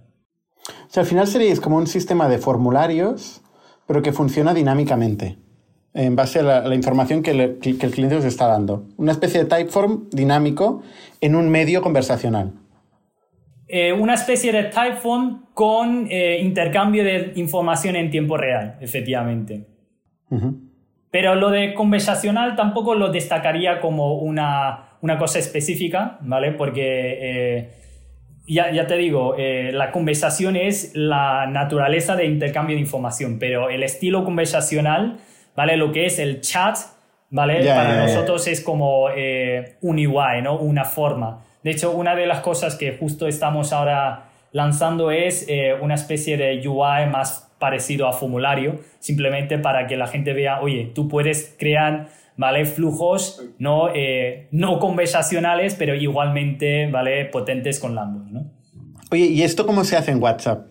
O sea, al final sería como un sistema de formularios, pero que funciona dinámicamente en base a la, información que, el cliente os está dando. Una especie de typeform dinámico en un medio conversacional. Eh, una especie de typeform con eh, intercambio de información en tiempo real, efectivamente. Pero lo de conversacional tampoco lo destacaría como una, cosa específica, ¿vale? Porque eh, ya, ya, te digo, la conversación es la naturaleza de intercambio de información, pero el estilo conversacional ¿vale? Lo que es el chat, ¿vale? Para nosotros es como un UI, ¿no? Una forma. De hecho, una de las cosas que justo estamos ahora lanzando es eh, una especie de UI más parecido a formulario, simplemente para que la gente vea, oye, tú puedes crear, ¿vale? Flujos no, eh, no conversacionales, pero igualmente, ¿vale? Potentes con Lambda, ¿no? Oye, ¿y esto cómo se hace en WhatsApp?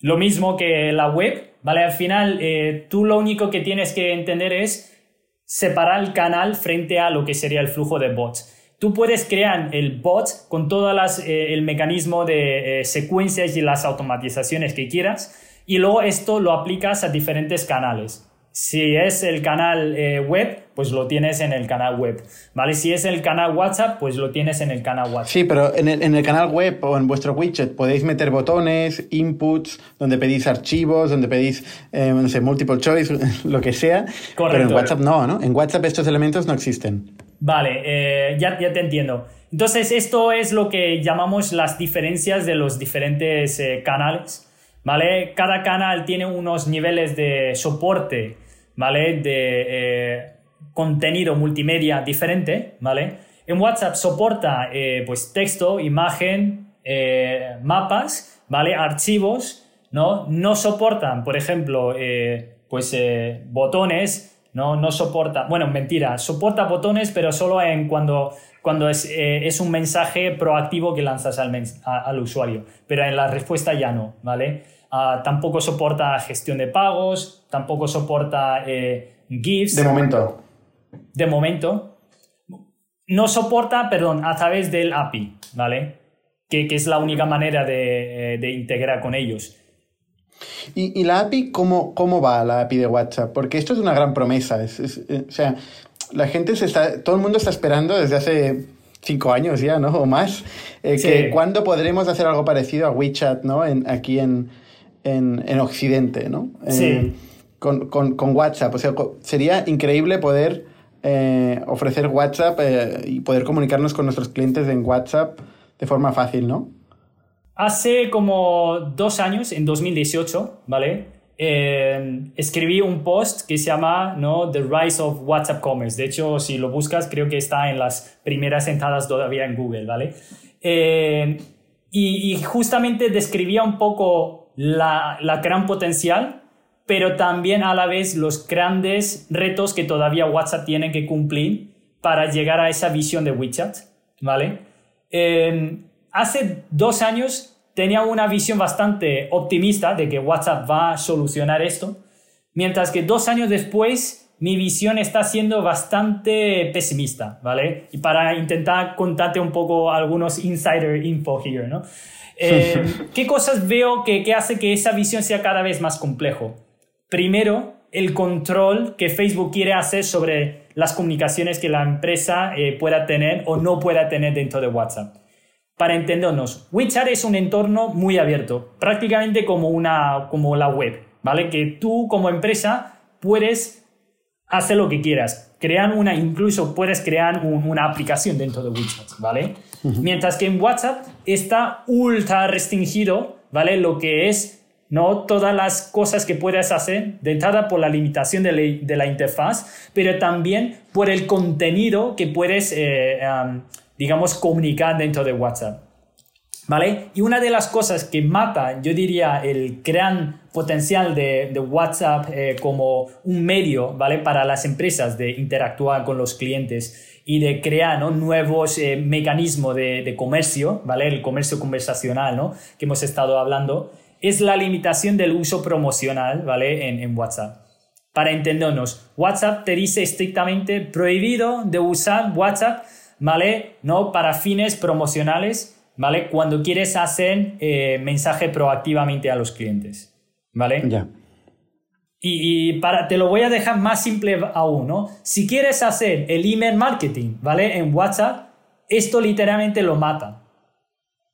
Lo mismo que la web, ¿vale? Al final, eh, tú lo único que tienes que entender es separar el canal frente a lo que sería el flujo de bots. Tú puedes crear el bot con todo eh, el mecanismo de eh, secuencias y las automatizaciones que quieras y luego esto lo aplicas a diferentes canales. Si es el canal eh, web, pues lo tienes en el canal web, ¿vale? Si es el canal WhatsApp, pues lo tienes en el canal WhatsApp. Sí, pero en el, canal web o en vuestro widget podéis meter botones, inputs, donde pedís archivos, donde pedís, eh, no sé, multiple choice, lo que sea. Correcto. Pero en WhatsApp no, ¿no? En WhatsApp estos elementos no existen. Vale, eh, ya, ya te entiendo. Entonces, esto es lo que llamamos las diferencias de los diferentes canales, ¿vale? Cada canal tiene unos niveles de soporte ¿vale? De eh, contenido multimedia diferente, ¿vale? En WhatsApp soporta eh, pues texto, imagen, eh, mapas, ¿vale? Archivos, ¿no? No soportan, por ejemplo, pues botones, ¿no? No soporta, bueno, mentira, soporta botones, pero solo en cuando, cuando es, es un mensaje proactivo que lanzas al, al usuario, pero en la respuesta ya no, ¿vale? Ah, tampoco soporta gestión de pagos, tampoco soporta eh, GIFs. De momento. De momento. No soporta, perdón, a través del API, ¿vale? Que, es la única manera de, eh, integrar con ellos. ¿Y, la API, ¿cómo, cómo va la API de WhatsApp? Porque esto es una gran promesa. Eh, o sea, la gente se está, todo el mundo está esperando desde hace cinco años ya, ¿no? O más, que cuándo podremos hacer algo parecido a WeChat, ¿no? En, aquí en, en, Occidente, ¿no? Sí. Eh, con, con, WhatsApp. O sea, sería increíble poder eh, ofrecer WhatsApp eh, y poder comunicarnos con nuestros clientes en WhatsApp de forma fácil, ¿no? Hace como dos años, en 2018, ¿vale? escribí un post que se llama ¿no? The Rise of WhatsApp Commerce. De hecho, si lo buscas, creo que está en las primeras entradas todavía en Google, ¿vale? y, y, justamente describía un poco la, gran potencial, pero también a la vez los grandes retos que todavía WhatsApp tiene que cumplir para llegar a esa visión de WeChat, ¿vale? Em, hace dos años tenía una visión bastante optimista de que WhatsApp va a solucionar esto, mientras que dos años después mi visión está siendo bastante pesimista, ¿vale? Y para intentar contarte un poco algunos insider info here, ¿no? Eh, ¿Qué cosas veo que, que hace que esa visión sea cada vez más complejo? Primero, el control que Facebook quiere hacer sobre las comunicaciones que la empresa eh, pueda tener o no pueda tener dentro de WhatsApp. Para entendernos, WeChat es un entorno muy abierto, prácticamente como, una, como la web, ¿vale? Que tú como empresa puedes hacer lo que quieras. Crear una, incluso puedes crear una aplicación dentro de WeChat, ¿vale? Mientras que en WhatsApp está ultra restringido, ¿vale? Lo que es, ¿no? Todas las cosas que puedes hacer, de entrada por la limitación de la, interfaz, pero también por el contenido que puedes, eh, digamos, comunicar dentro de WhatsApp. ¿Vale? Y una de las cosas que mata, yo diría, el gran potencial de, WhatsApp eh, como un medio, ¿vale? Para las empresas de interactuar con los clientes y de crear nuevos eh, mecanismos de, comercio, ¿vale? El comercio conversacional, ¿no? Que hemos estado hablando, es la limitación del uso promocional, ¿vale? En WhatsApp. Para entendernos, WhatsApp te dice estrictamente prohibido de usar WhatsApp, ¿vale? No para fines promocionales ¿vale? Cuando quieres hacer eh, mensaje proactivamente a los clientes, ¿vale? Ya. Y, para, te lo voy a dejar más simple aún, ¿no? Si quieres hacer el email marketing, ¿vale? En WhatsApp, esto literalmente lo mata.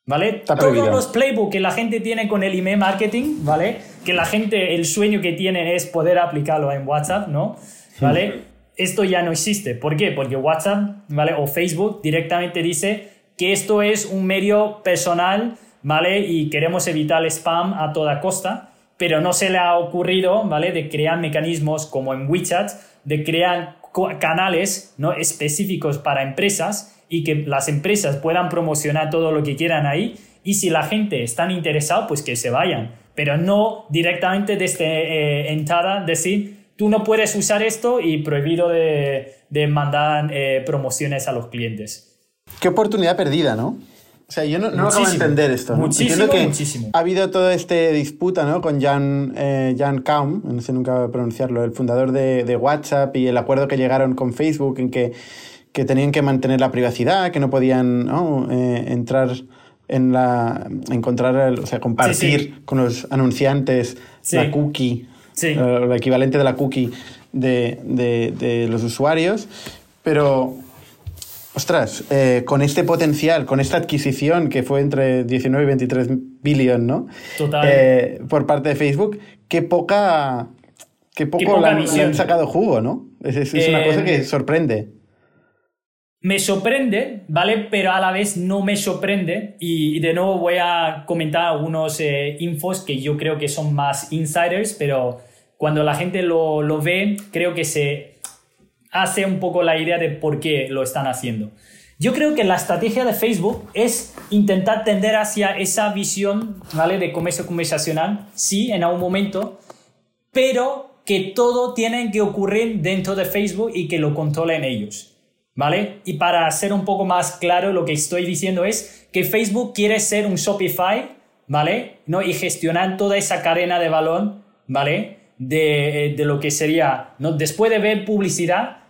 ¿Vale? Todos los playbooks que la gente tiene con el email marketing, ¿vale? Que la gente, el sueño que tiene es poder aplicarlo en WhatsApp, ¿no? ¿Vale? Esto ya no existe. ¿Por qué? Porque WhatsApp, ¿vale? O Facebook directamente dice, que esto es un medio personal, ¿vale? Y queremos evitar el spam a toda costa, pero no se le ha ocurrido, ¿vale? De crear mecanismos como en WeChat, de crear canales ¿no? específicos para empresas y que las empresas puedan promocionar todo lo que quieran ahí y si la gente está interesada, pues que se vayan, pero no directamente desde eh, entrada decir, tú no puedes usar esto y prohibido de, mandar eh, promociones a los clientes. Qué oportunidad perdida, ¿no? O sea, yo no, no acabo de entender esto. Muchísimo, muchísimo. Ha habido toda esta disputa ¿no? con Jan, eh, Jan Kaum, no sé nunca pronunciarlo, el fundador de, de, WhatsApp y el acuerdo que llegaron con Facebook en que, que tenían que mantener la privacidad, que no podían eh, entrar en la. encontrar, o sea, compartir con los anunciantes la cookie, eh, el equivalente de la cookie de, de, de los usuarios. Pero Ostras, eh, con este potencial, con esta adquisición que fue entre 19 y 23 billones, ¿no? Total. Eh, por parte de Facebook, qué poca. Qué poco han, sacado jugo, ¿no? Es, una cosa que sorprende. Me sorprende, ¿vale? Pero a la vez no me sorprende. Y, de nuevo voy a comentar algunos infos que yo creo que son más insiders, pero cuando la gente lo, lo ve, creo que se hace un poco la idea de por qué lo están haciendo. Yo creo que la estrategia de Facebook es intentar tender hacia esa visión ¿vale? de comercio conversacional, sí, en algún momento, pero que todo tiene que ocurrir dentro de Facebook y que lo controlen ellos. ¿Vale? Y para ser un poco más claro, lo que estoy diciendo es que Facebook quiere ser un Shopify, ¿vale? ¿No? Y gestionar toda esa cadena de valor, ¿vale? De, de, lo que sería, ¿no? Después de ver publicidad,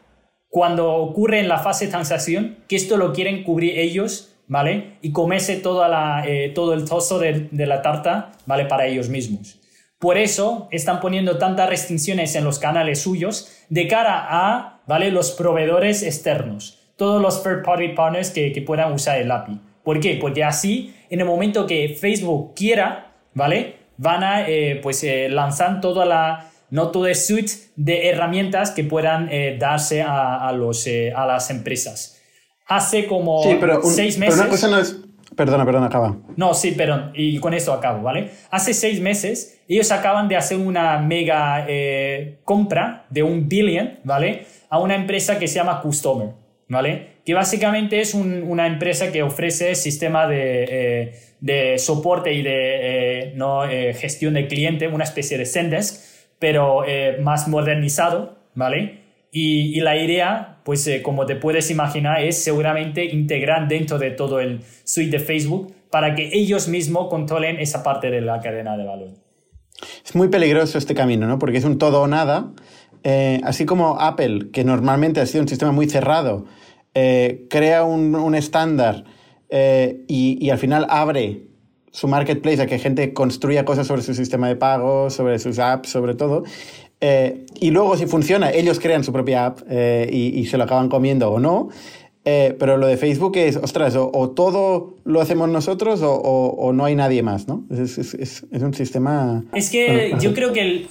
cuando ocurre en la fase de transacción, que esto lo quieren cubrir ellos, ¿vale? Y comerse toda la, eh, todo el trozo de, la tarta, ¿vale? Para ellos mismos. Por eso están poniendo tantas restricciones en los canales suyos de cara a, ¿vale? Los proveedores externos, todos los third party partners que, puedan usar el API. ¿Por qué? Porque así, en el momento que Facebook quiera, ¿vale? Van a, eh, pues, eh, lanzar toda la, no todo es suite de herramientas que puedan eh, darse a, los, eh, a las empresas. Hace como seis meses... Pero una cosa no es... Perdona, perdona, acaba. No, sí, perdón, y con esto acabo, ¿vale? Hace seis meses ellos acaban de hacer una mega compra de un billion, ¿vale? A una empresa que se llama Customer, ¿vale? Que básicamente es una empresa que ofrece sistema de, de soporte y de no, gestión de cliente, una especie de Zendesk, pero eh, más modernizado, ¿vale? Y, la idea, pues eh, como te puedes imaginar, es seguramente integrar dentro de todo el suite de Facebook para que ellos mismos controlen esa parte de la cadena de valor. Es muy peligroso este camino, ¿no? Porque es un todo o nada. Eh, así como Apple, que normalmente ha sido un sistema muy cerrado, crea un, estándar y, y al final abre su marketplace a que gente construya cosas sobre su sistema de pago, sobre sus apps, sobre todo. Eh, y luego, si funciona, ellos crean su propia app eh, y, se lo acaban comiendo o no. Eh, pero lo de Facebook es, ostras, o, todo lo hacemos nosotros o, no hay nadie más, ¿no? Es, es, es, es un sistema... Es que yo creo que el,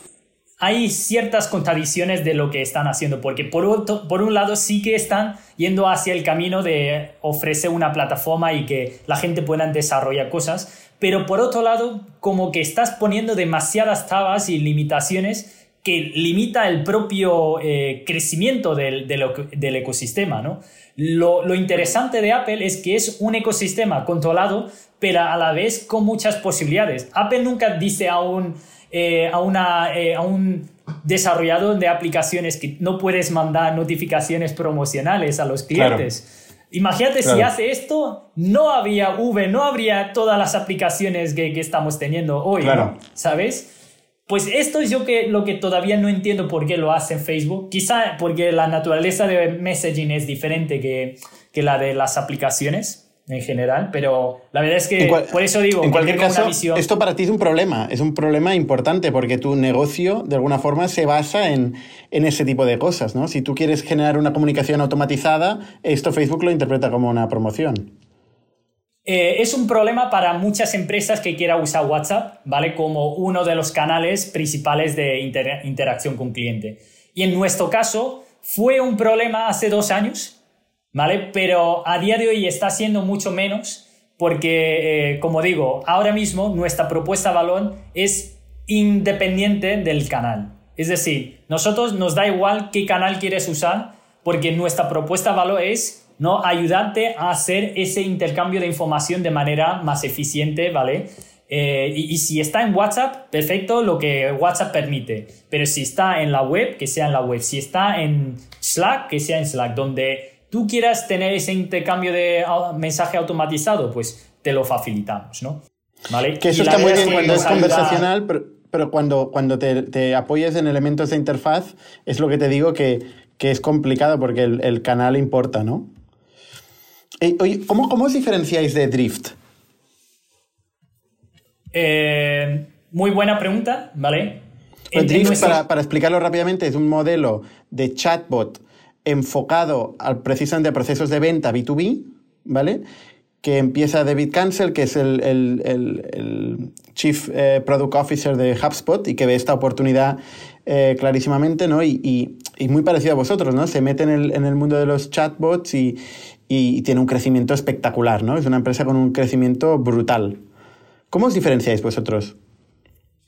hay ciertas contradicciones de lo que están haciendo, porque por, por un lado sí que están yendo hacia el camino de ofrecer una plataforma y que la gente pueda desarrollar cosas, pero por otro lado como que estás poniendo demasiadas trabas y limitaciones que limita el propio eh, crecimiento del, del, ecosistema. ¿no? Lo, lo, interesante de Apple es que es un ecosistema controlado, pero a la vez con muchas posibilidades. Apple nunca dice a un, eh, a una, eh, a un desarrollador de aplicaciones que no puedes mandar notificaciones promocionales a los clientes. Imagínate si hace esto, no había V, no habría todas las aplicaciones que, que estamos teniendo hoy, ¿sabes? Pues esto es yo que, lo que todavía no entiendo por qué lo hace Facebook. Quizá porque la naturaleza de messaging es diferente que, que la de las aplicaciones en general, pero la verdad es que por eso digo, en cualquier caso, esto para ti es un problema, es un problema importante porque tu negocio de alguna forma se basa en, en, ese tipo de cosas, ¿no? Si tú quieres generar una comunicación automatizada, esto Facebook lo interpreta como una promoción. Eh, es un problema para muchas empresas que quieran usar WhatsApp, ¿vale? Como uno de los canales principales de interacción con cliente. Y en nuestro caso, fue un problema hace dos años, ¿vale? Pero a día de hoy está siendo mucho menos porque, eh, como digo, ahora mismo nuestra propuesta valor es independiente del canal. Es decir, nosotros nos da igual qué canal quieres usar porque nuestra propuesta valor es ¿no? ayudarte a hacer ese intercambio de información de manera más eficiente, ¿vale? Eh, y, y, si está en WhatsApp, perfecto, lo que WhatsApp permite. Pero si está en la web, que sea en la web. Si está en Slack, que sea en Slack. Donde tú quieras tener ese intercambio de ah, mensaje automatizado, pues te lo facilitamos, ¿no? ¿Vale? Que eso está muy bien cuando es conversacional, pero, cuando, cuando te, te, apoyas en elementos de interfaz, es lo que te digo que, que es complicado porque el, canal importa, ¿no? oye, ¿cómo, ¿cómo, os diferenciáis de Drift? Eh, muy buena pregunta, ¿vale? Pues Drift, para, para explicarlo rápidamente, es un modelo de chatbot enfocado al, precisamente a procesos de venta B2B, ¿vale? Que empieza David Cancel, que es el, Chief eh, Product Officer de HubSpot y que ve esta oportunidad eh, clarísimamente, ¿no? Y, muy parecido a vosotros, ¿no? Se mete en el, en el mundo de los chatbots y, y, tiene un crecimiento espectacular, ¿no? Es una empresa con un crecimiento brutal. ¿Cómo os diferenciáis vosotros?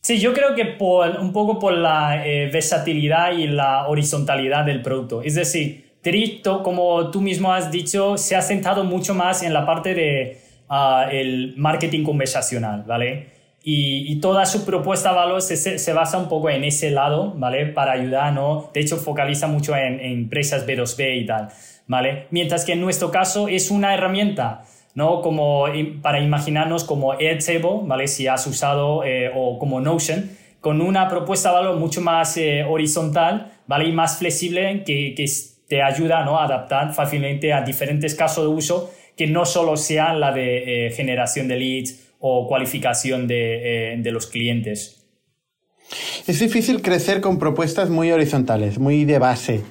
Sí, yo creo que por, un poco por la eh, versatilidad y la horizontalidad del producto. Es decir, Trito, como tú mismo has dicho, se ha sentado mucho más en la parte de ah, marketing conversacional, ¿vale? Y, toda su propuesta de valor se, se, basa un poco en ese lado, ¿vale? Para ayudar, ¿no? De hecho, focaliza mucho en, en empresas B2B y tal, ¿vale? Mientras que en nuestro caso es una herramienta ¿no? Como para imaginarnos como Airtable, ¿vale? Si has usado, eh, o como Notion, con una propuesta de valor mucho más eh, horizontal, ¿vale? Y más flexible que, que te ayuda, ¿no? A adaptar fácilmente a diferentes casos de uso que no solo sean la de eh, generación de leads o cualificación de, de los clientes. Es difícil crecer con propuestas muy horizontales, muy de base.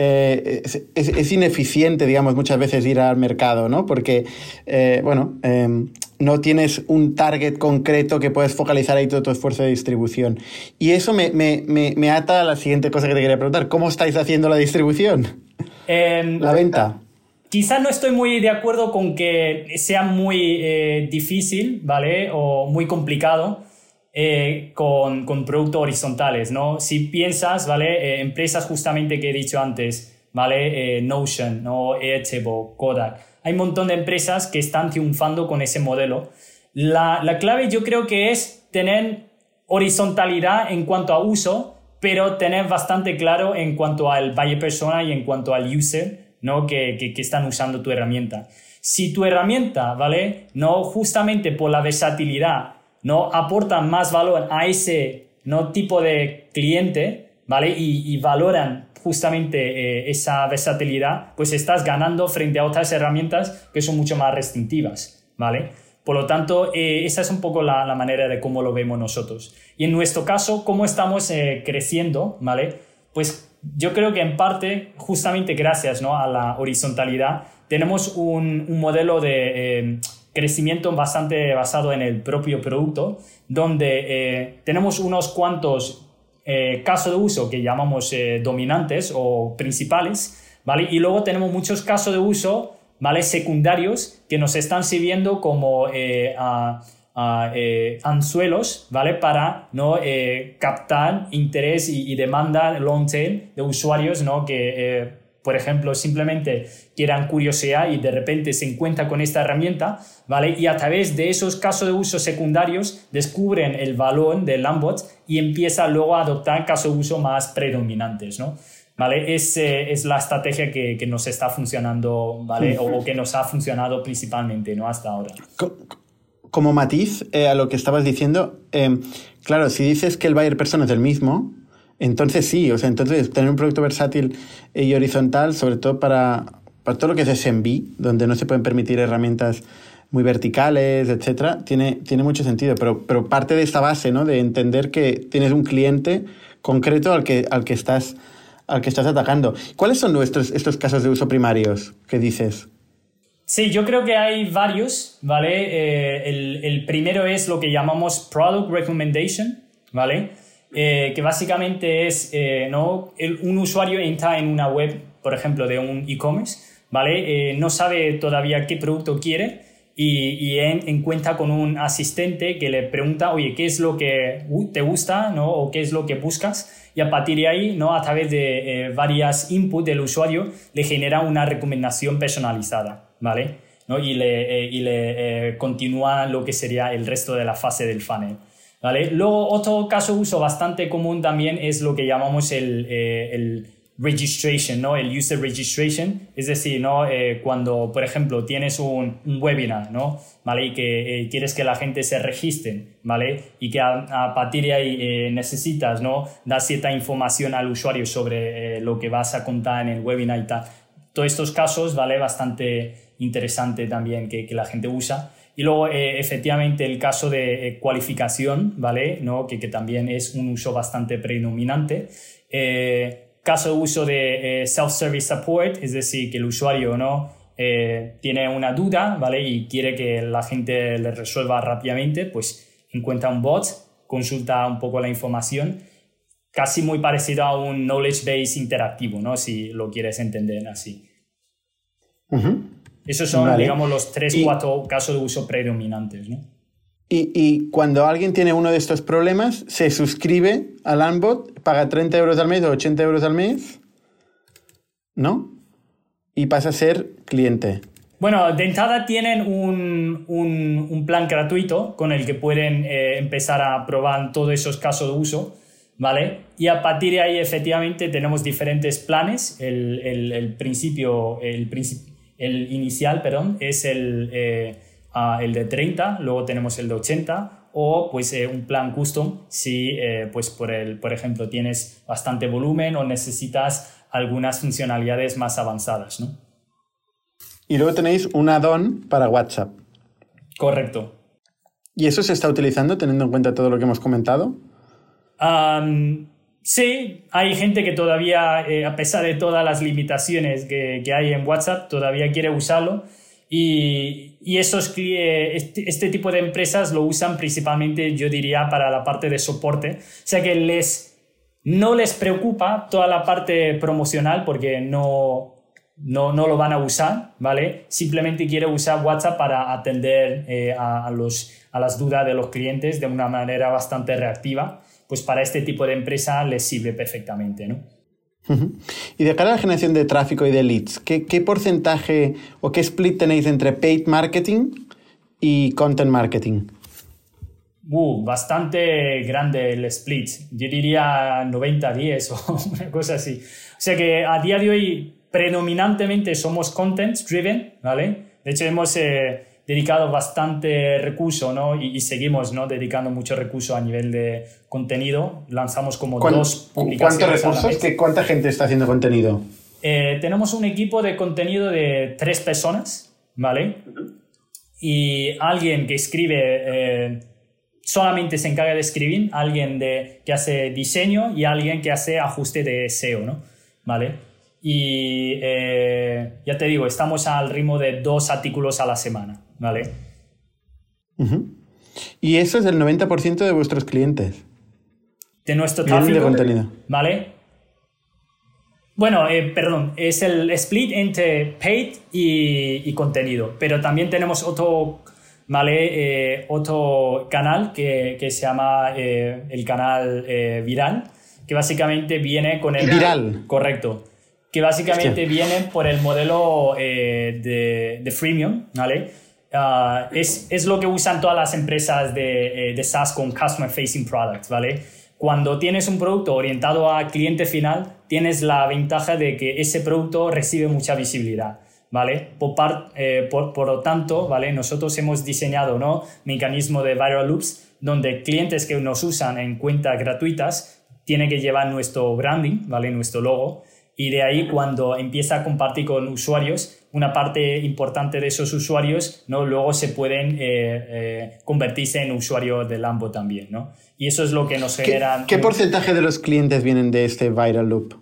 Eh, es, ineficiente, digamos, muchas veces ir al mercado, ¿no? Porque, eh, bueno, em, no tienes un target concreto que puedes focalizar ahí todo tu esfuerzo de distribución. Y eso me, me, me, ata a la siguiente cosa que te quería preguntar. ¿Cómo estáis haciendo la distribución? Em, la venta. Quizás no estoy muy de acuerdo con que sea muy eh, difícil, ¿vale? O muy complicado. Eh, con, con, productos horizontales, ¿no? Si piensas, ¿vale? Eh, empresas justamente que he dicho antes, ¿vale? Eh, Notion, ¿no? Airtable, Kodak. Hay un montón de empresas que están triunfando con ese modelo. La, la clave yo creo que es tener horizontalidad en cuanto a uso, pero tener bastante claro en cuanto al buyer persona y en cuanto al user, ¿no? Que, que, que están usando tu herramienta. Si tu herramienta, ¿vale? No justamente por la versatilidad no aportan más valor a ese ¿no? tipo de cliente, ¿vale? Y, valoran justamente eh, esa versatilidad, pues estás ganando frente a otras herramientas que son mucho más restrictivas, ¿vale? Por lo tanto, eh, esa es un poco la, manera de cómo lo vemos nosotros. Y en nuestro caso, ¿cómo estamos eh, creciendo, ¿vale? Pues yo creo que en parte, justamente gracias ¿no? a la horizontalidad, tenemos un, un modelo de crecimiento bastante basado en el propio producto, donde eh, tenemos unos cuantos eh, casos de uso que llamamos eh, dominantes o principales, ¿vale? Y luego tenemos muchos casos de uso, ¿vale? Secundarios que nos están sirviendo como anzuelos, ¿vale? Para ¿no? Captar interés y, demanda long tail de usuarios, ¿no? Que, por ejemplo, simplemente quieran curiosidad y de repente se encuentran con esta herramienta, ¿vale? Y a través de esos casos de uso secundarios descubren el valor del Lambot y empiezan luego a adoptar casos de uso más predominantes, ¿no? ¿Vale? Es, es la estrategia que, que, nos está funcionando, ¿vale? O, que nos ha funcionado principalmente, ¿no? Hasta ahora como matiz eh, a lo que estabas diciendo, em, claro, si dices que el buyer persona es el mismo, entonces sí, o sea, entonces tener un producto versátil y horizontal, sobre todo para, para todo lo que es SMB, donde no se pueden permitir herramientas muy verticales, etcétera, tiene, tiene mucho sentido. Pero, pero parte de esta base, ¿no? De entender que tienes un cliente concreto al que, al que, estás, al que estás atacando. ¿Cuáles son nuestros, estos casos de uso primarios que dices? Sí, yo creo que hay varios, ¿vale? Eh, el, el, primero es lo que llamamos Product Recommendation, ¿vale? Eh, que básicamente es, eh, ¿no? un usuario entra en una web, por ejemplo, de un e-commerce, ¿vale? no sabe todavía qué producto quiere y, y en, encuentra con un asistente que le pregunta, oye, ¿qué es lo que te gusta, ¿no? O qué es lo que buscas y a partir de ahí, ¿no? a través de varias inputs del usuario, le genera una recomendación personalizada. ¿vale? ¿No? Y le, eh, y le eh, continúa lo que sería el resto de la fase del funnel. ¿Vale? Luego, otro caso de uso bastante común también es lo que llamamos el, eh, el registration, ¿no? El user registration, es decir, ¿no? cuando, por ejemplo, tienes un, webinar, ¿no? ¿Vale? Y que quieres que la gente se registre, ¿vale? Y que a, partir de ahí necesitas, ¿no? Dar cierta información al usuario sobre lo que vas a contar en el webinar y tal. Todos estos casos, ¿vale? Bastante interesante también que la gente usa. Y luego, eh, efectivamente, el caso de eh, cualificación, ¿vale? ¿No? Que, que, también es un uso bastante predominante. Eh, caso de uso de self-service support, es decir, que el usuario ¿no? tiene una duda, ¿vale? Y quiere que la gente le resuelva rápidamente, pues encuentra un bot, consulta un poco la información, casi muy parecido a un knowledge base interactivo, ¿no? Si lo quieres entender así. Esos son, digamos, los tres, cuatro casos de uso predominantes, ¿no? Y, y, cuando alguien tiene uno de estos problemas, se suscribe al Landbot, paga 30 euros al mes o 80 euros al mes, ¿no? Y pasa a ser cliente. Bueno, de entrada tienen un, un, un plan gratuito con el que pueden eh, empezar a probar todos esos casos de uso, ¿vale? Y a partir de ahí, efectivamente, tenemos diferentes planes. El, el, el principio, el principio el inicial, perdón, es el, eh, el de 30, luego tenemos el de 80 o pues eh, un plan custom si eh, pues por, el, por ejemplo tienes bastante volumen o necesitas algunas funcionalidades más avanzadas, ¿no? Y luego tenéis un add-on para WhatsApp. Correcto. ¿Y eso se está utilizando teniendo en cuenta todo lo que hemos comentado? Sí, hay gente que todavía, eh, a pesar de todas las limitaciones que, hay en WhatsApp, todavía quiere usarlo. Y, y esos, este, este, tipo de empresas lo usan principalmente, yo diría, para la parte de soporte. O sea que les, no les preocupa toda la parte promocional porque no, no, no lo van a usar, ¿vale? Simplemente quiere usar WhatsApp para atender eh, a, los, a las dudas de los clientes de una manera bastante reactiva pues para este tipo de empresa les sirve perfectamente, ¿no? Y de cara a la generación de tráfico y de leads, ¿qué, porcentaje o qué split tenéis entre paid marketing y content marketing? Uh, bastante grande el split. Yo diría 90-10 o una cosa así. O sea que a día de hoy predominantemente somos content driven, ¿vale? De hecho hemos eh, dedicado bastante recurso, ¿no? Y, seguimos, ¿no? Dedicando mucho recurso a nivel de contenido. Lanzamos como dos publicaciones. ¿Cuántos recursos? ¿Cuánta gente está haciendo contenido? Eh, tenemos un equipo de contenido de tres personas, ¿vale? Y alguien que escribe, eh, solamente se encarga de escribir, alguien de, que hace diseño y alguien que hace ajuste de SEO, ¿no? ¿Vale? Y eh, ya te digo, estamos al ritmo de dos artículos a la semana. ¿Vale? Y eso es el 90% de vuestros clientes. De nuestro tráfico. De contenido. ¿Vale? Bueno, eh, perdón, es el split entre paid y, contenido, pero también tenemos otro ¿vale? otro canal que, que se llama el canal Viral, que básicamente viene con el... Viral. Correcto. Que básicamente viene por el modelo de, de freemium, ¿vale? Ah, es, es, lo que usan todas las empresas de, de SaaS con Customer Facing Products, ¿vale? Cuando tienes un producto orientado a cliente final, tienes la ventaja de que ese producto recibe mucha visibilidad. ¿Vale? Por, eh, por, por, lo tanto, ¿vale? Nosotros hemos diseñado ¿no? mecanismo de viral loops donde clientes que nos usan en cuentas gratuitas tienen que llevar nuestro branding, ¿vale? Nuestro logo. Y de ahí cuando empieza a compartir con usuarios, una parte importante de esos usuarios ¿no? luego se pueden eh, eh, convertirse en usuarios de Lambo también. ¿no? Y eso es lo que nos genera... ¿Qué, porcentaje de los clientes vienen de este viral loop?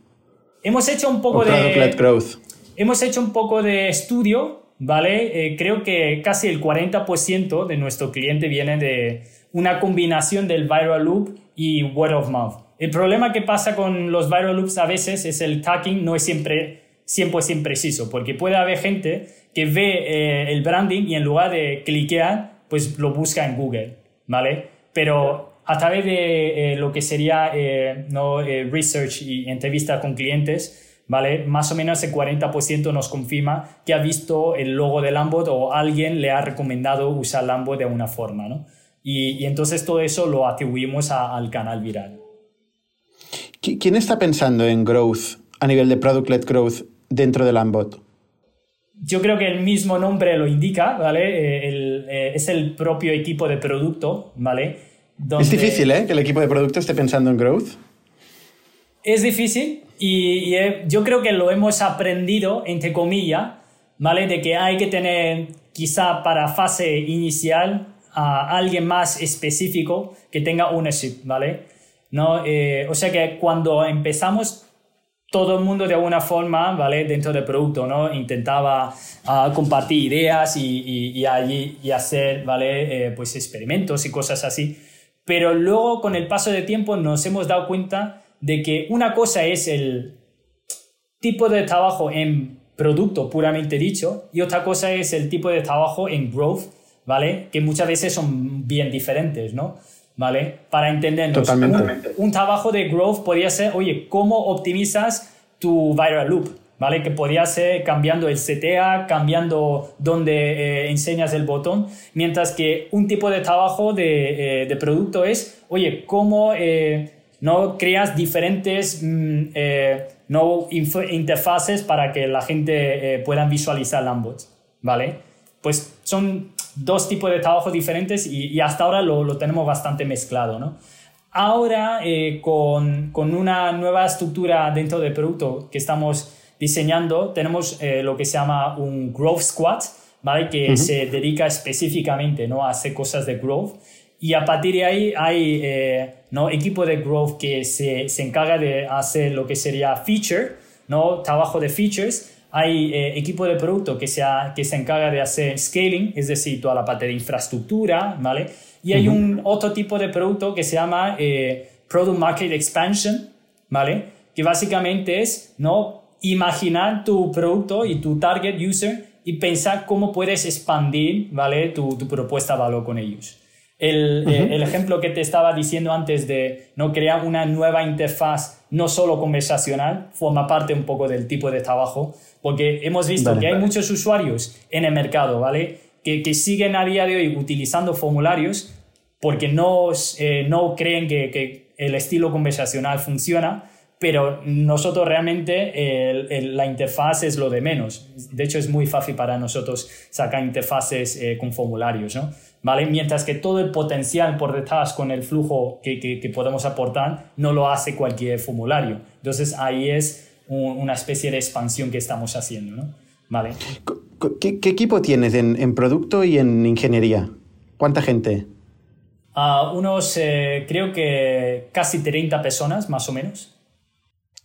Hemos hecho un poco de... Growth. Hemos hecho un poco de estudio, ¿vale? Eh, creo que casi el 40% de nuestro cliente viene de una combinación del viral loop y word of mouth. El problema que pasa con los viral loops a veces es el tagging no es siempre 100% preciso, porque puede haber gente que ve eh, el branding y en lugar de cliquear, pues lo busca en Google, ¿vale? Pero a través de eh, lo que sería eh, ¿no? Research y entrevistas con clientes, ¿vale? Más o menos el 40% nos confirma que ha visto el logo de Lambot o alguien le ha recomendado usar Lambot de alguna forma, ¿no? Y, entonces todo eso lo atribuimos al canal viral. ¿Quién está pensando en growth a nivel de product-led growth dentro de Lambot? Yo creo que el mismo nombre lo indica, ¿vale? es el propio equipo de producto, ¿vale? Es difícil, ¿eh? Que el equipo de producto esté pensando en growth. Es difícil y, yo creo que lo hemos aprendido, entre comillas, ¿vale? De que hay que tener quizá para fase inicial a alguien más específico que tenga ownership, ¿vale? ¿No? Eh, o sea que cuando empezamos todo el mundo de alguna forma, ¿vale? Dentro del producto, ¿no? Intentaba ah, compartir ideas y, y, y, hacer, ¿vale? Eh, pues experimentos y cosas así. Pero luego con el paso de tiempo nos hemos dado cuenta de que una cosa es el tipo de trabajo en producto puramente dicho y otra cosa es el tipo de trabajo en growth, ¿vale? Que muchas veces son bien diferentes, ¿no? ¿Vale? Para entendernos. Totalmente. Un, un trabajo de growth podría ser, oye, ¿cómo optimizas tu viral loop? ¿vale? Que podría ser cambiando el CTA, cambiando donde eh, enseñas el botón, mientras que un tipo de trabajo de, eh, de producto es, oye, ¿cómo eh, no creas diferentes mm, no interfaces para que la gente pueda visualizar Lambot, ¿vale? Pues son dos tipos de trabajos diferentes y, y hasta ahora lo, lo, tenemos bastante mezclado, ¿no? Ahora, con, con, una nueva estructura dentro del producto que estamos diseñando, tenemos eh, lo que se llama un Growth Squad, ¿vale? Que se dedica específicamente, ¿no? A hacer cosas de growth. Y a partir de ahí hay, eh, ¿no? Equipo de growth que se, se, encarga de hacer lo que sería feature, ¿no? Trabajo de features. Hay eh, equipo de producto que se, que se encarga de hacer scaling, es decir, toda la parte de infraestructura, ¿vale? Y hay un otro tipo de producto que se llama Product Market Expansion, ¿vale? Que básicamente es, ¿no? imaginar tu producto y tu target user y pensar cómo puedes expandir ¿vale? tu, tu propuesta de valor con ellos. El, eh, el, ejemplo que te estaba diciendo antes de no crear una nueva interfaz no solo conversacional forma parte un poco del tipo de trabajo porque hemos visto que hay muchos usuarios en el mercado ¿vale? que, que, siguen a día de hoy utilizando formularios porque no, eh, no creen que, que el estilo conversacional funciona pero nosotros realmente la interfaz es lo de menos. De hecho, es muy fácil para nosotros sacar interfaces eh, con formularios, ¿no? ¿Vale? Mientras que todo el potencial por detrás con el flujo que, que, podemos aportar no lo hace cualquier formulario. Entonces, ahí es una especie de expansión que estamos haciendo, ¿no? ¿Vale? ¿Qué, qué equipo tienes en, en, producto y en ingeniería? ¿Cuánta gente? Uh, unos, eh, creo que casi 30 personas, más o menos.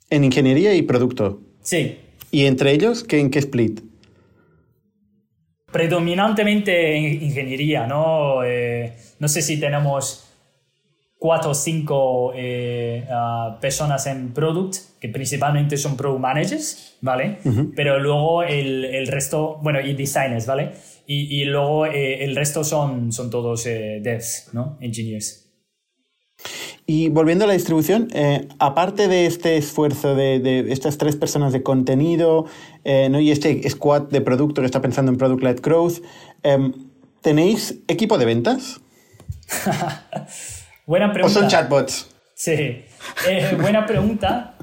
En ingeniería y producto. Sí. ¿Y entre ellos qué, en qué split? Predominantemente en ingeniería, ¿no? Eh, no sé si tenemos cuatro o cinco eh, ah, personas en product, que principalmente son product managers, ¿vale? Pero luego el, el, resto, bueno, y designers, ¿vale? Y, y luego eh, el resto son, son todos devs, ¿no? Engineers. Y volviendo a la distribución, eh, aparte de este esfuerzo de, de, estas tres personas de contenido ¿no? y este squad de producto que está pensando en Product-led Growth, em, ¿tenéis equipo de ventas? buena pregunta. ¿O son chatbots? Sí, buena pregunta.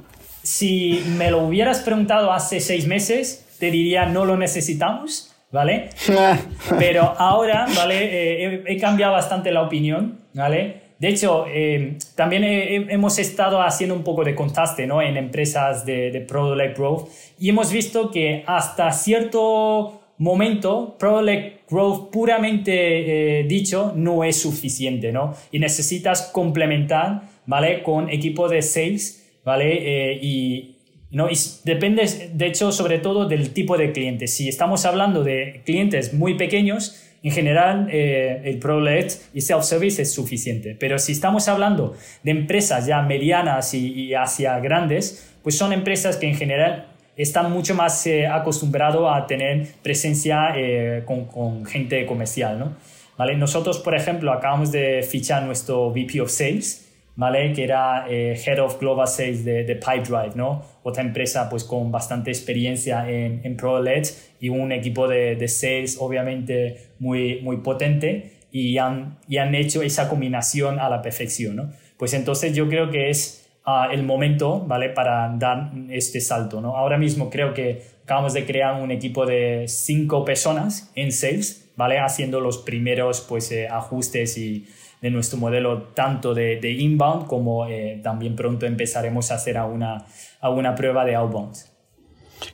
Si me lo hubieras preguntado hace seis meses, te diría no lo necesitamos, ¿vale? Pero ahora, ¿vale? Eh, he, cambiado bastante la opinión, ¿vale? De hecho, eh, también hemos estado haciendo un poco de contraste ¿no? en empresas de, de Product Growth y hemos visto que hasta cierto momento Product Growth puramente eh, dicho no es suficiente, ¿no? Y necesitas complementar, ¿vale? Con equipo de sales, ¿vale? y, ¿no? Y depende, de hecho, sobre todo del tipo de clientes. Si estamos hablando de clientes muy pequeños, en general eh, el ProLED y self-service es suficiente. Pero si estamos hablando de empresas ya medianas y, hacia grandes, pues son empresas que en general están mucho más eh, acostumbrados a tener presencia eh, con, con, gente comercial. ¿no? ¿Vale? Nosotros, por ejemplo, acabamos de fichar nuestro VP of Sales ¿vale? Que era eh, Head of Global Sales de, de, Pipedrive, ¿no? Otra empresa pues con bastante experiencia en, en ProLED y un equipo de, de, sales obviamente muy, muy potente y han, y han hecho esa combinación a la perfección, ¿no? Pues entonces yo creo que es uh, el momento, ¿vale? Para dar este salto, ¿no? Ahora mismo creo que acabamos de crear un equipo de cinco personas en sales, ¿vale? Haciendo los primeros pues eh, ajustes y de nuestro modelo tanto de, de inbound como eh, también pronto empezaremos a hacer a una, a una prueba de outbound.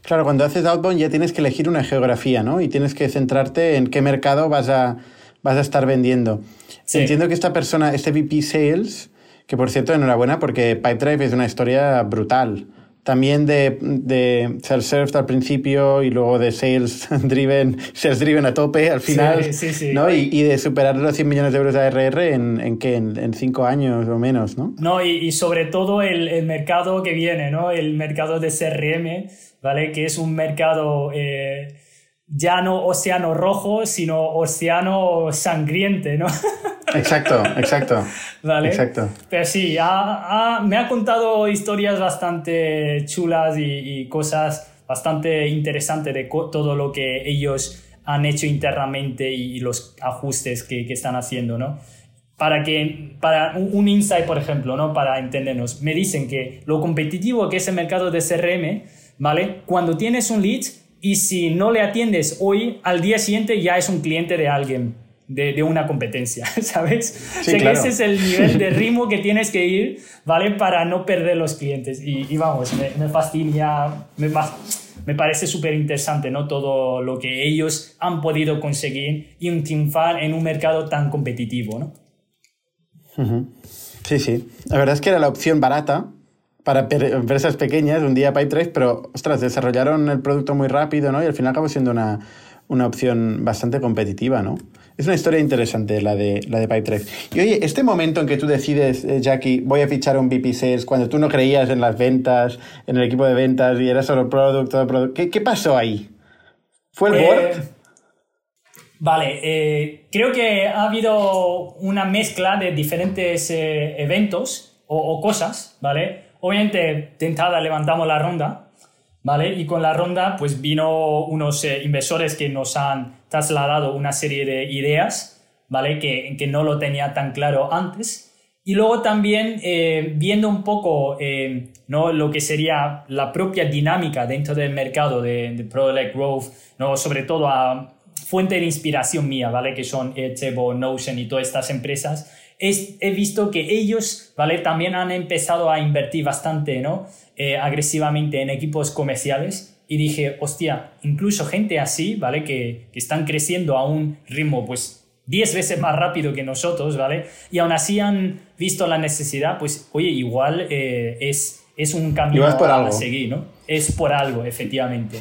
Claro, cuando haces outbound ya tienes que elegir una geografía, ¿no? Y tienes que centrarte en qué mercado vas a, vas a estar vendiendo. Entiendo que esta persona, este VP Sales, que por cierto, enhorabuena porque Pipedrive es una historia brutal también de, de self-serve al principio y luego de sales driven, sales driven a tope al final, sí, sí, sí. ¿no? Y, y, de superar los 100 millones de euros de ARR en, en qué, en, en, cinco años o menos, ¿no? No, y, y sobre todo el, el, mercado que viene, ¿no? El mercado de CRM, ¿vale? Que es un mercado... Eh, ya no océano rojo, sino océano sangriente, ¿no? Exacto, exacto. ¿Vale? Exacto. Pero sí, me ha contado historias bastante chulas y, cosas bastante interesantes de todo lo que ellos han hecho internamente y, los ajustes que, que, están haciendo, ¿no? Para que, para un, insight, por ejemplo, ¿no? Para entendernos, me dicen que lo competitivo que es el mercado de CRM, ¿vale? Cuando tienes un lead, y si no le atiendes hoy, al día siguiente ya es un cliente de alguien, de, de una competencia, ¿sabes? o sea que ese es el nivel de ritmo que tienes que ir, ¿vale? Para no perder los clientes. Y, y vamos, me, me fascina, me, me parece súper interesante, ¿no? Todo lo que ellos han podido conseguir y triunfar en un mercado tan competitivo, ¿no? Sí, sí. La verdad es que era la opción barata, para empresas pequeñas, un día Pipedrive, pero, ostras, desarrollaron el producto muy rápido, ¿no? Y al final acabó siendo una, una opción bastante competitiva, ¿no? Es una historia interesante la de, la de Pipedrive. Y oye, este momento en que tú decides, eh, Jackie, voy a fichar un VP Sales, cuando tú no creías en las ventas, en el equipo de ventas y era solo producto, producto ¿qué, ¿qué pasó ahí? ¿Fue el board? Eh, vale, eh, creo que ha habido una mezcla de diferentes eh, eventos o, o, cosas, ¿vale? Obviamente, tentada levantamos la ronda, ¿vale? Y con la ronda, pues vino unos eh, inversores que nos han trasladado una serie de ideas, ¿vale? Que, que no lo tenía tan claro antes. Y luego también eh, viendo un poco eh, ¿no? lo que sería la propia dinámica dentro del mercado de, de Product Growth, ¿no? sobre todo a fuente de inspiración mía, ¿vale? que son Airtable, Notion y todas estas empresas, he visto que ellos, ¿vale? También han empezado a invertir bastante, ¿no? Eh, agresivamente en equipos comerciales y dije, hostia, incluso gente así, ¿vale? Que, que están creciendo a un ritmo, pues, 10 veces más rápido que nosotros, ¿vale? Y aún así han visto la necesidad, pues, oye, igual eh, es, es un camino a seguir, ¿no? Es por algo, efectivamente.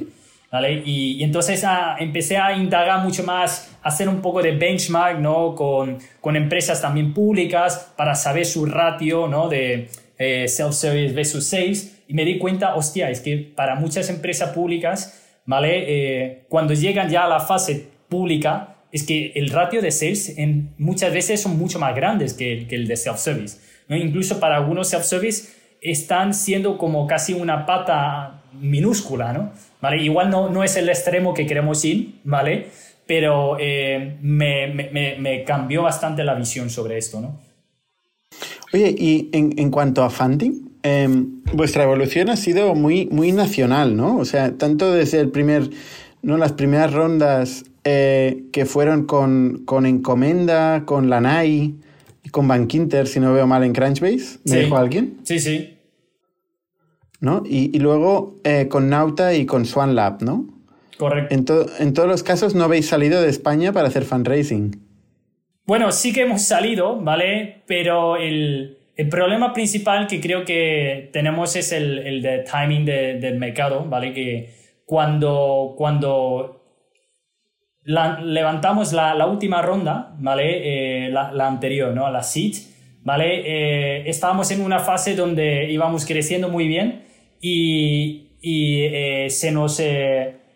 ¿Vale? Y, y entonces ah, empecé a indagar mucho más, hacer un poco de benchmark, ¿no? Con, con empresas también públicas para saber su ratio, ¿no? De eh, self-service versus sales. Y me di cuenta, hostia, es que para muchas empresas públicas, ¿vale? Eh, cuando llegan ya a la fase pública, es que el ratio de sales en, muchas veces son mucho más grandes que, el de self-service. ¿no? Incluso para algunos self-service están siendo como casi una pata minúscula, ¿no? ¿Vale? Igual no, no es el extremo que queremos ir, ¿vale? Pero eh, me, me, me, cambió bastante la visión sobre esto, ¿no? Oye, y en, en cuanto a funding, em, vuestra evolución ha sido muy, muy nacional, ¿no? O sea, tanto desde el primer, ¿no? las primeras rondas eh, que fueron con, con Encomenda, con Lanai y con Bankinter, si no veo mal, en Crunchbase. ¿Me dijo alguien? Sí, sí. ¿No? Y, y luego eh, con Nauta y con Swan Lab, ¿no? Correcto. En, en todos los casos no habéis salido de España para hacer fundraising. Bueno, sí que hemos salido, ¿vale? Pero el, el problema principal que creo que tenemos es el, el de timing de, del mercado, ¿vale? Que cuando, cuando levantamos la, la, última ronda, ¿vale? Eh, la, la, anterior, ¿no? La seed, ¿vale? Eh, estábamos en una fase donde íbamos creciendo muy bien y, y eh, se nos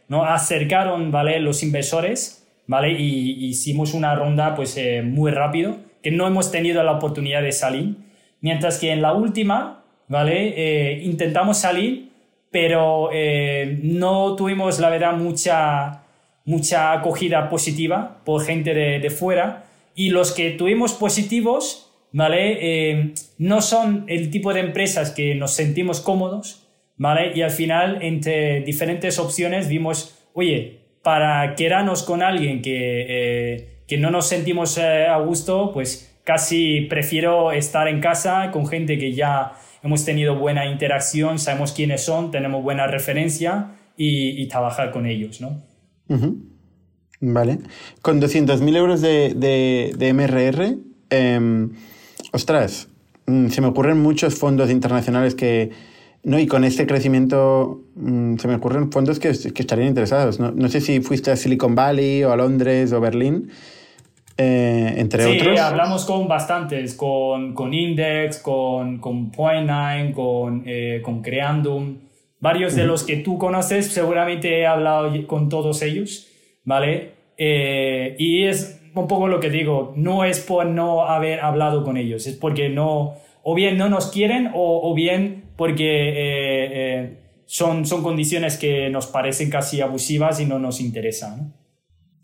¿no? acercaron, ¿vale? Los inversores, ¿vale? Y hicimos una ronda, pues, muy rápido, que no hemos tenido la oportunidad de salir. Mientras que en la última, ¿vale? intentamos salir, pero no tuvimos, la verdad, mucha mucha acogida positiva por gente de, de fuera y los que tuvimos positivos, ¿vale? Eh, no son el tipo de empresas que nos sentimos cómodos, ¿vale? Y al final, entre diferentes opciones, vimos, oye, para quedarnos con alguien que, eh, que no nos sentimos eh, a gusto, pues casi prefiero estar en casa con gente que ya hemos tenido buena interacción, sabemos quiénes son, tenemos buena referencia y, trabajar con ellos, ¿no? Vale. Con 200.000 euros de, de, MRR, em, ostras, mm, se me ocurren muchos fondos internacionales que, ¿no? Y con este crecimiento mm, se me ocurren fondos que, que estarían interesados. No, no, sé si fuiste a Silicon Valley o a Londres o Berlín, eh, entre otros. Sí, hablamos con bastantes, con, con Index, con, con Point9, con, eh, con Creandum. Varios de los que tú conoces, seguramente he hablado con todos ellos, ¿vale? Eh, y es un poco lo que digo, no es por no haber hablado con ellos, es porque no, o bien no nos quieren o, bien porque eh, eh, son, son condiciones que nos parecen casi abusivas y no nos interesan.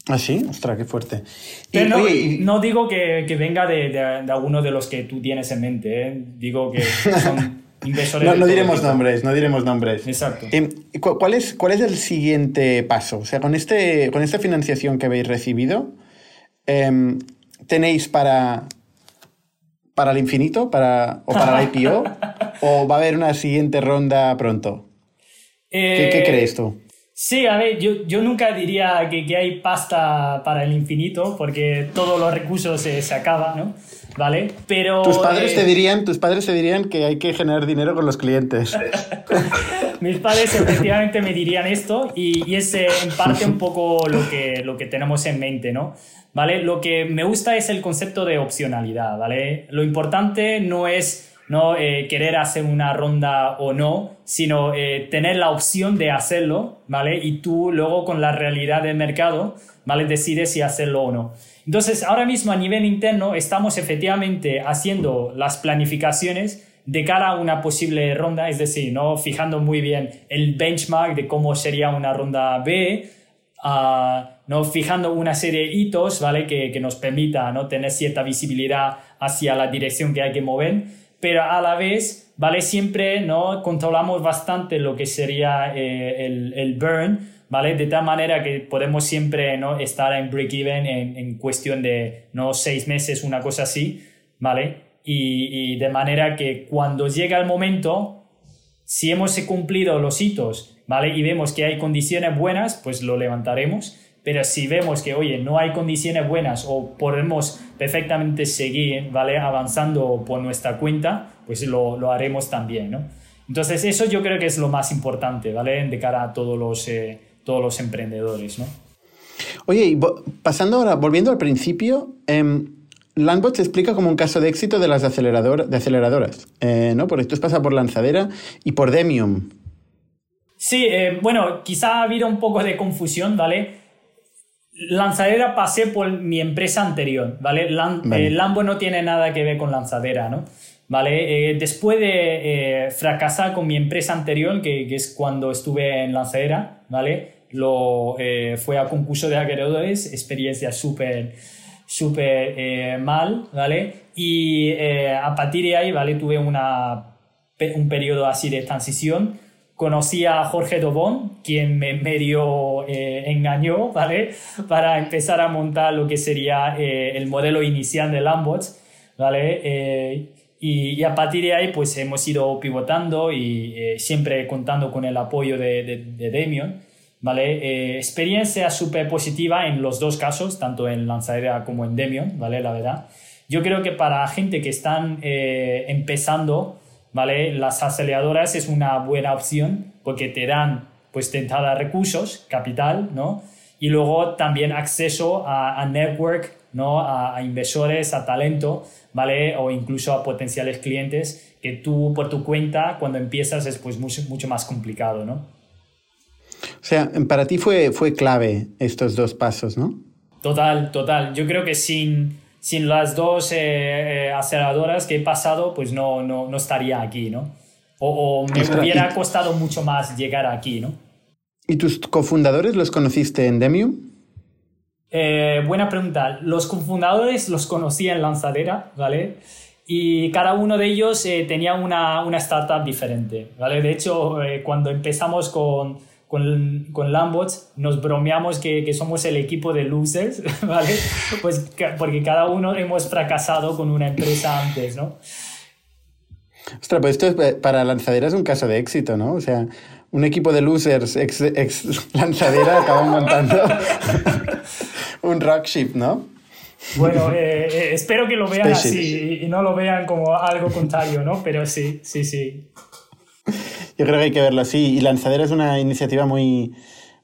¿Ah, sí? Ostras, qué fuerte. Pero no, digo que, que venga de, de, de, alguno de los que tú tienes en mente, digo que son no, diremos nombres, no diremos nombres. Exacto. Em, ¿cuál, es, ¿Cuál es el siguiente paso? O sea, con, este, con esta financiación que habéis recibido, em, ¿tenéis para, para el infinito para, o para la IPO? ¿O va a haber una siguiente ronda pronto? ¿Qué, ¿Qué, eh, crees tú? Sí, a ver, yo, yo nunca diría que, que, hay pasta para el infinito, porque todos los recursos se, se acaban, ¿no? ¿Vale? Pero... Tus padres, te eh, dirían, tus padres te dirían que hay que generar dinero con los clientes. Mis padres efectivamente me dirían esto y, y es eh, en parte un poco lo que, lo que tenemos en mente, ¿no? ¿Vale? Lo que me gusta es el concepto de opcionalidad, ¿vale? Lo importante no es no eh, querer hacer una ronda o no, sino tener la opción de hacerlo, ¿vale? Y tú luego con la realidad del mercado, ¿vale? Decides si hacerlo o no. Entonces, ahora mismo a nivel interno estamos efectivamente haciendo las planificaciones de cara a una posible ronda, es decir, ¿no? fijando muy bien el benchmark de cómo sería una ronda B, uh, ¿no? fijando una serie de hitos ¿vale? que, que nos permita ¿no? tener cierta visibilidad hacia la dirección que hay que mover, pero a la vez ¿vale? siempre ¿no? controlamos bastante lo que sería eh, el, el burn ¿vale? De tal manera que podemos siempre ¿no? estar en break-even en, cuestión de ¿no? seis meses, una cosa así, ¿vale? Y, de manera que cuando llega el momento, si hemos cumplido los hitos, ¿vale? Y vemos que hay condiciones buenas, pues lo levantaremos. Pero si vemos que, oye, no hay condiciones buenas o podemos perfectamente seguir, ¿vale? Avanzando por nuestra cuenta, pues lo, lo haremos también, ¿no? Entonces, eso yo creo que es lo más importante, ¿vale? De cara a todos los... Eh, todos los emprendedores, ¿no? Oye, y pasando ahora, volviendo al principio, eh, Landbot se explica como un caso de éxito de las acelerador, de aceleradoras, eh, ¿no? Porque esto pasa por Lanzadera y por Demium. Sí, eh, bueno, quizá ha habido un poco de confusión, ¿vale? lanzadera pasé por mi empresa anterior, ¿vale? Eh, Lambo no tiene nada que ver con lanzadera, ¿no? ¿Vale? Eh, después de fracasar con mi empresa anterior, que, que, es cuando estuve en lanzadera, ¿vale? Lo, fue a concurso de acreedores, experiencia súper súper mal, ¿vale? Y a partir de ahí, ¿vale? Tuve una, un periodo así de transición conocí a Jorge Dobón, quien me medio eh, engañó, ¿vale? Para empezar a montar lo que sería eh, el modelo inicial de Lambots, ¿vale? Eh, y, a partir de ahí, pues hemos ido pivotando y siempre contando con el apoyo de, de, Demion, ¿vale? experiencia súper positiva en los dos casos, tanto en Lanzadera como en Demion, ¿vale? La verdad. Yo creo que para gente que están empezando, ¿vale? Las aceleradoras es una buena opción porque te dan pues de recursos, capital, ¿no? Y luego también acceso a, network, ¿no? A, inversores, a talento, ¿vale? O incluso a potenciales clientes que tú por tu cuenta cuando empiezas es pues mucho, mucho más complicado, ¿no? O sea, para ti fue, fue clave estos dos pasos, ¿no? Total, total. Yo creo que sin, sin las dos eh, eh, aceleradoras que he pasado, pues no, no, no estaría aquí, ¿no? O, me hubiera costado mucho más llegar aquí, ¿no? ¿Y tus cofundadores los conociste en Demium? Eh, buena pregunta. Los cofundadores los conocí en Lanzadera, ¿vale? Y cada uno de ellos tenía una, una, startup diferente, ¿vale? De hecho, cuando empezamos con, con, con Lambots nos bromeamos que, que, somos el equipo de losers, ¿vale? Pues porque cada uno hemos fracasado con una empresa antes, ¿no? Ostras, pues esto es, para lanzadera es un caso de éxito, ¿no? O sea, un equipo de losers ex, ex lanzadera acaban montando un rockship, ¿no? Bueno, eh, eh, espero que lo vean así y no lo vean como algo contrario, ¿no? Pero sí, sí, sí. Yo creo que hay que verlo así. Y Lanzadera es una iniciativa muy,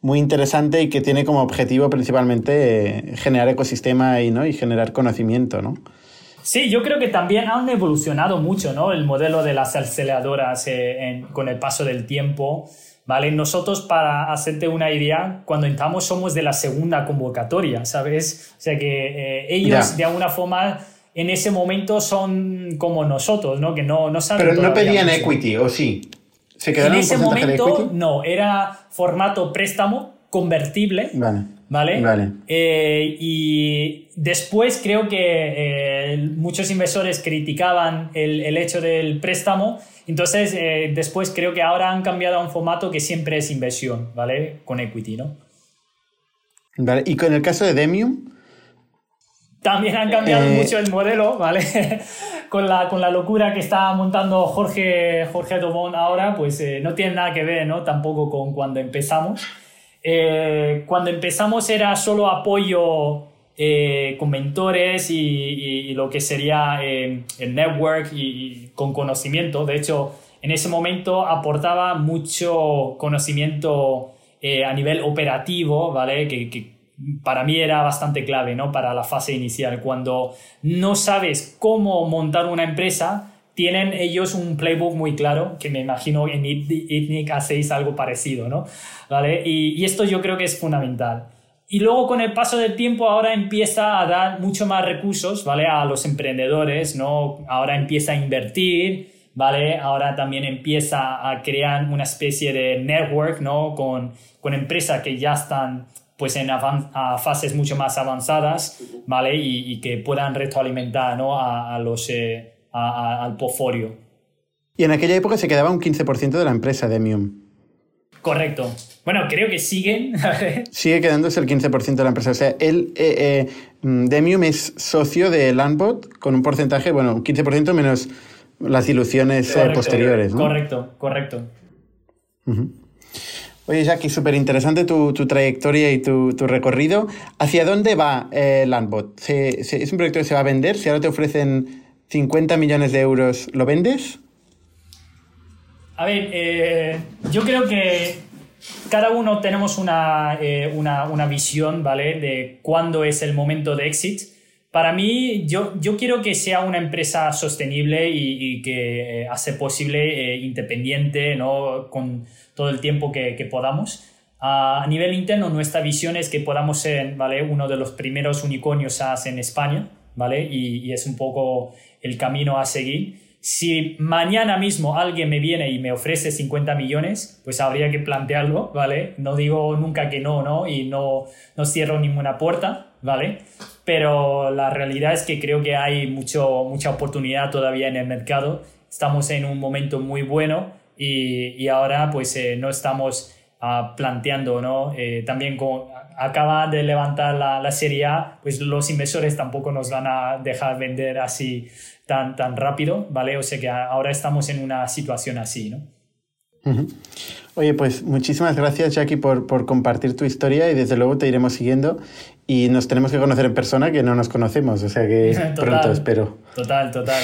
muy interesante y que tiene como objetivo principalmente eh, generar ecosistema y, ¿no? y generar conocimiento, ¿no? Sí, yo creo que también han evolucionado mucho, ¿no? El modelo de las aceleradoras eh, con el paso del tiempo, ¿vale? Nosotros, para hacerte una idea, cuando entramos somos de la segunda convocatoria, ¿sabes? O sea que eh, ellos, de alguna forma, en ese momento son como nosotros, ¿no? Que no, no saben... Pero no pedían equity, ¿o sí? En ese momento, no, era formato préstamo convertible. Vale. ¿vale? Eh, y después creo que eh, muchos inversores criticaban el, hecho del préstamo. Entonces, eh, después creo que ahora han cambiado a un formato que siempre es inversión, ¿vale? Con equity, ¿no? Vale. Y con el caso de Demium. También han cambiado mucho el modelo, ¿vale? con la, con la locura que está montando Jorge, Jorge Domón ahora, pues eh, no tiene nada que ver, ¿no? Tampoco con cuando empezamos. Eh, cuando empezamos era solo apoyo eh, con mentores y, lo que sería el network y, con conocimiento. De hecho, en ese momento aportaba mucho conocimiento a nivel operativo, ¿vale? Que, que para mí era bastante clave, ¿no? Para la fase inicial. Cuando no sabes cómo montar una empresa, tienen ellos un playbook muy claro, que me imagino en ITNIC hacéis algo parecido, ¿no? ¿Vale? Y, esto yo creo que es fundamental. Y luego con el paso del tiempo ahora empieza a dar mucho más recursos, ¿vale? A los emprendedores, ¿no? Ahora empieza a invertir, ¿vale? Ahora también empieza a crear una especie de network, ¿no? Con, con empresas que ya están pues en a fases mucho más avanzadas, ¿vale? Y, que puedan retroalimentar ¿no? a, los, eh, al portfolio. Y en aquella época se quedaba un 15% de la empresa Demium. Correcto. Bueno, creo que siguen. Sigue quedándose el 15% de la empresa. O sea, él, eh, eh, Demium es socio de Landbot con un porcentaje, bueno, un 15% menos las diluciones posteriores. ¿no? Correcto, correcto. Oye, Jackie, súper interesante tu, trayectoria y tu, recorrido. ¿Hacia dónde va eh, Landbot? es un proyecto que se va a vender? Si ahora te ofrecen 50 millones de euros, ¿lo vendes? A ver, eh, yo creo que cada uno tenemos eh, una, una, visión, ¿vale? De cuándo es el momento de exit. Para mí, yo, yo quiero que sea una empresa sostenible y, que hace posible independiente, ¿no? Con, todo el tiempo que, podamos. A nivel interno, nuestra visión es que podamos ser ¿vale? uno de los primeros unicornios SaaS en España, ¿vale? Y, y, es un poco el camino a seguir. Si mañana mismo alguien me viene y me ofrece 50 millones, pues habría que plantearlo, ¿vale? No digo nunca que no, ¿no? Y no, no cierro ninguna puerta, ¿vale? Pero la realidad es que creo que hay mucho, mucha oportunidad todavía en el mercado. Estamos en un momento muy bueno y, y ahora pues eh, no estamos uh, planteando, ¿no? Eh, también con, acaba de levantar la, la, serie A, pues los inversores tampoco nos van a dejar vender así tan, tan rápido, ¿vale? O sea que ahora estamos en una situación así, ¿no? Oye, pues muchísimas gracias, Jackie, por, por, compartir tu historia y desde luego te iremos siguiendo y nos tenemos que conocer en persona que no nos conocemos, o sea que total, pronto espero. Total, total.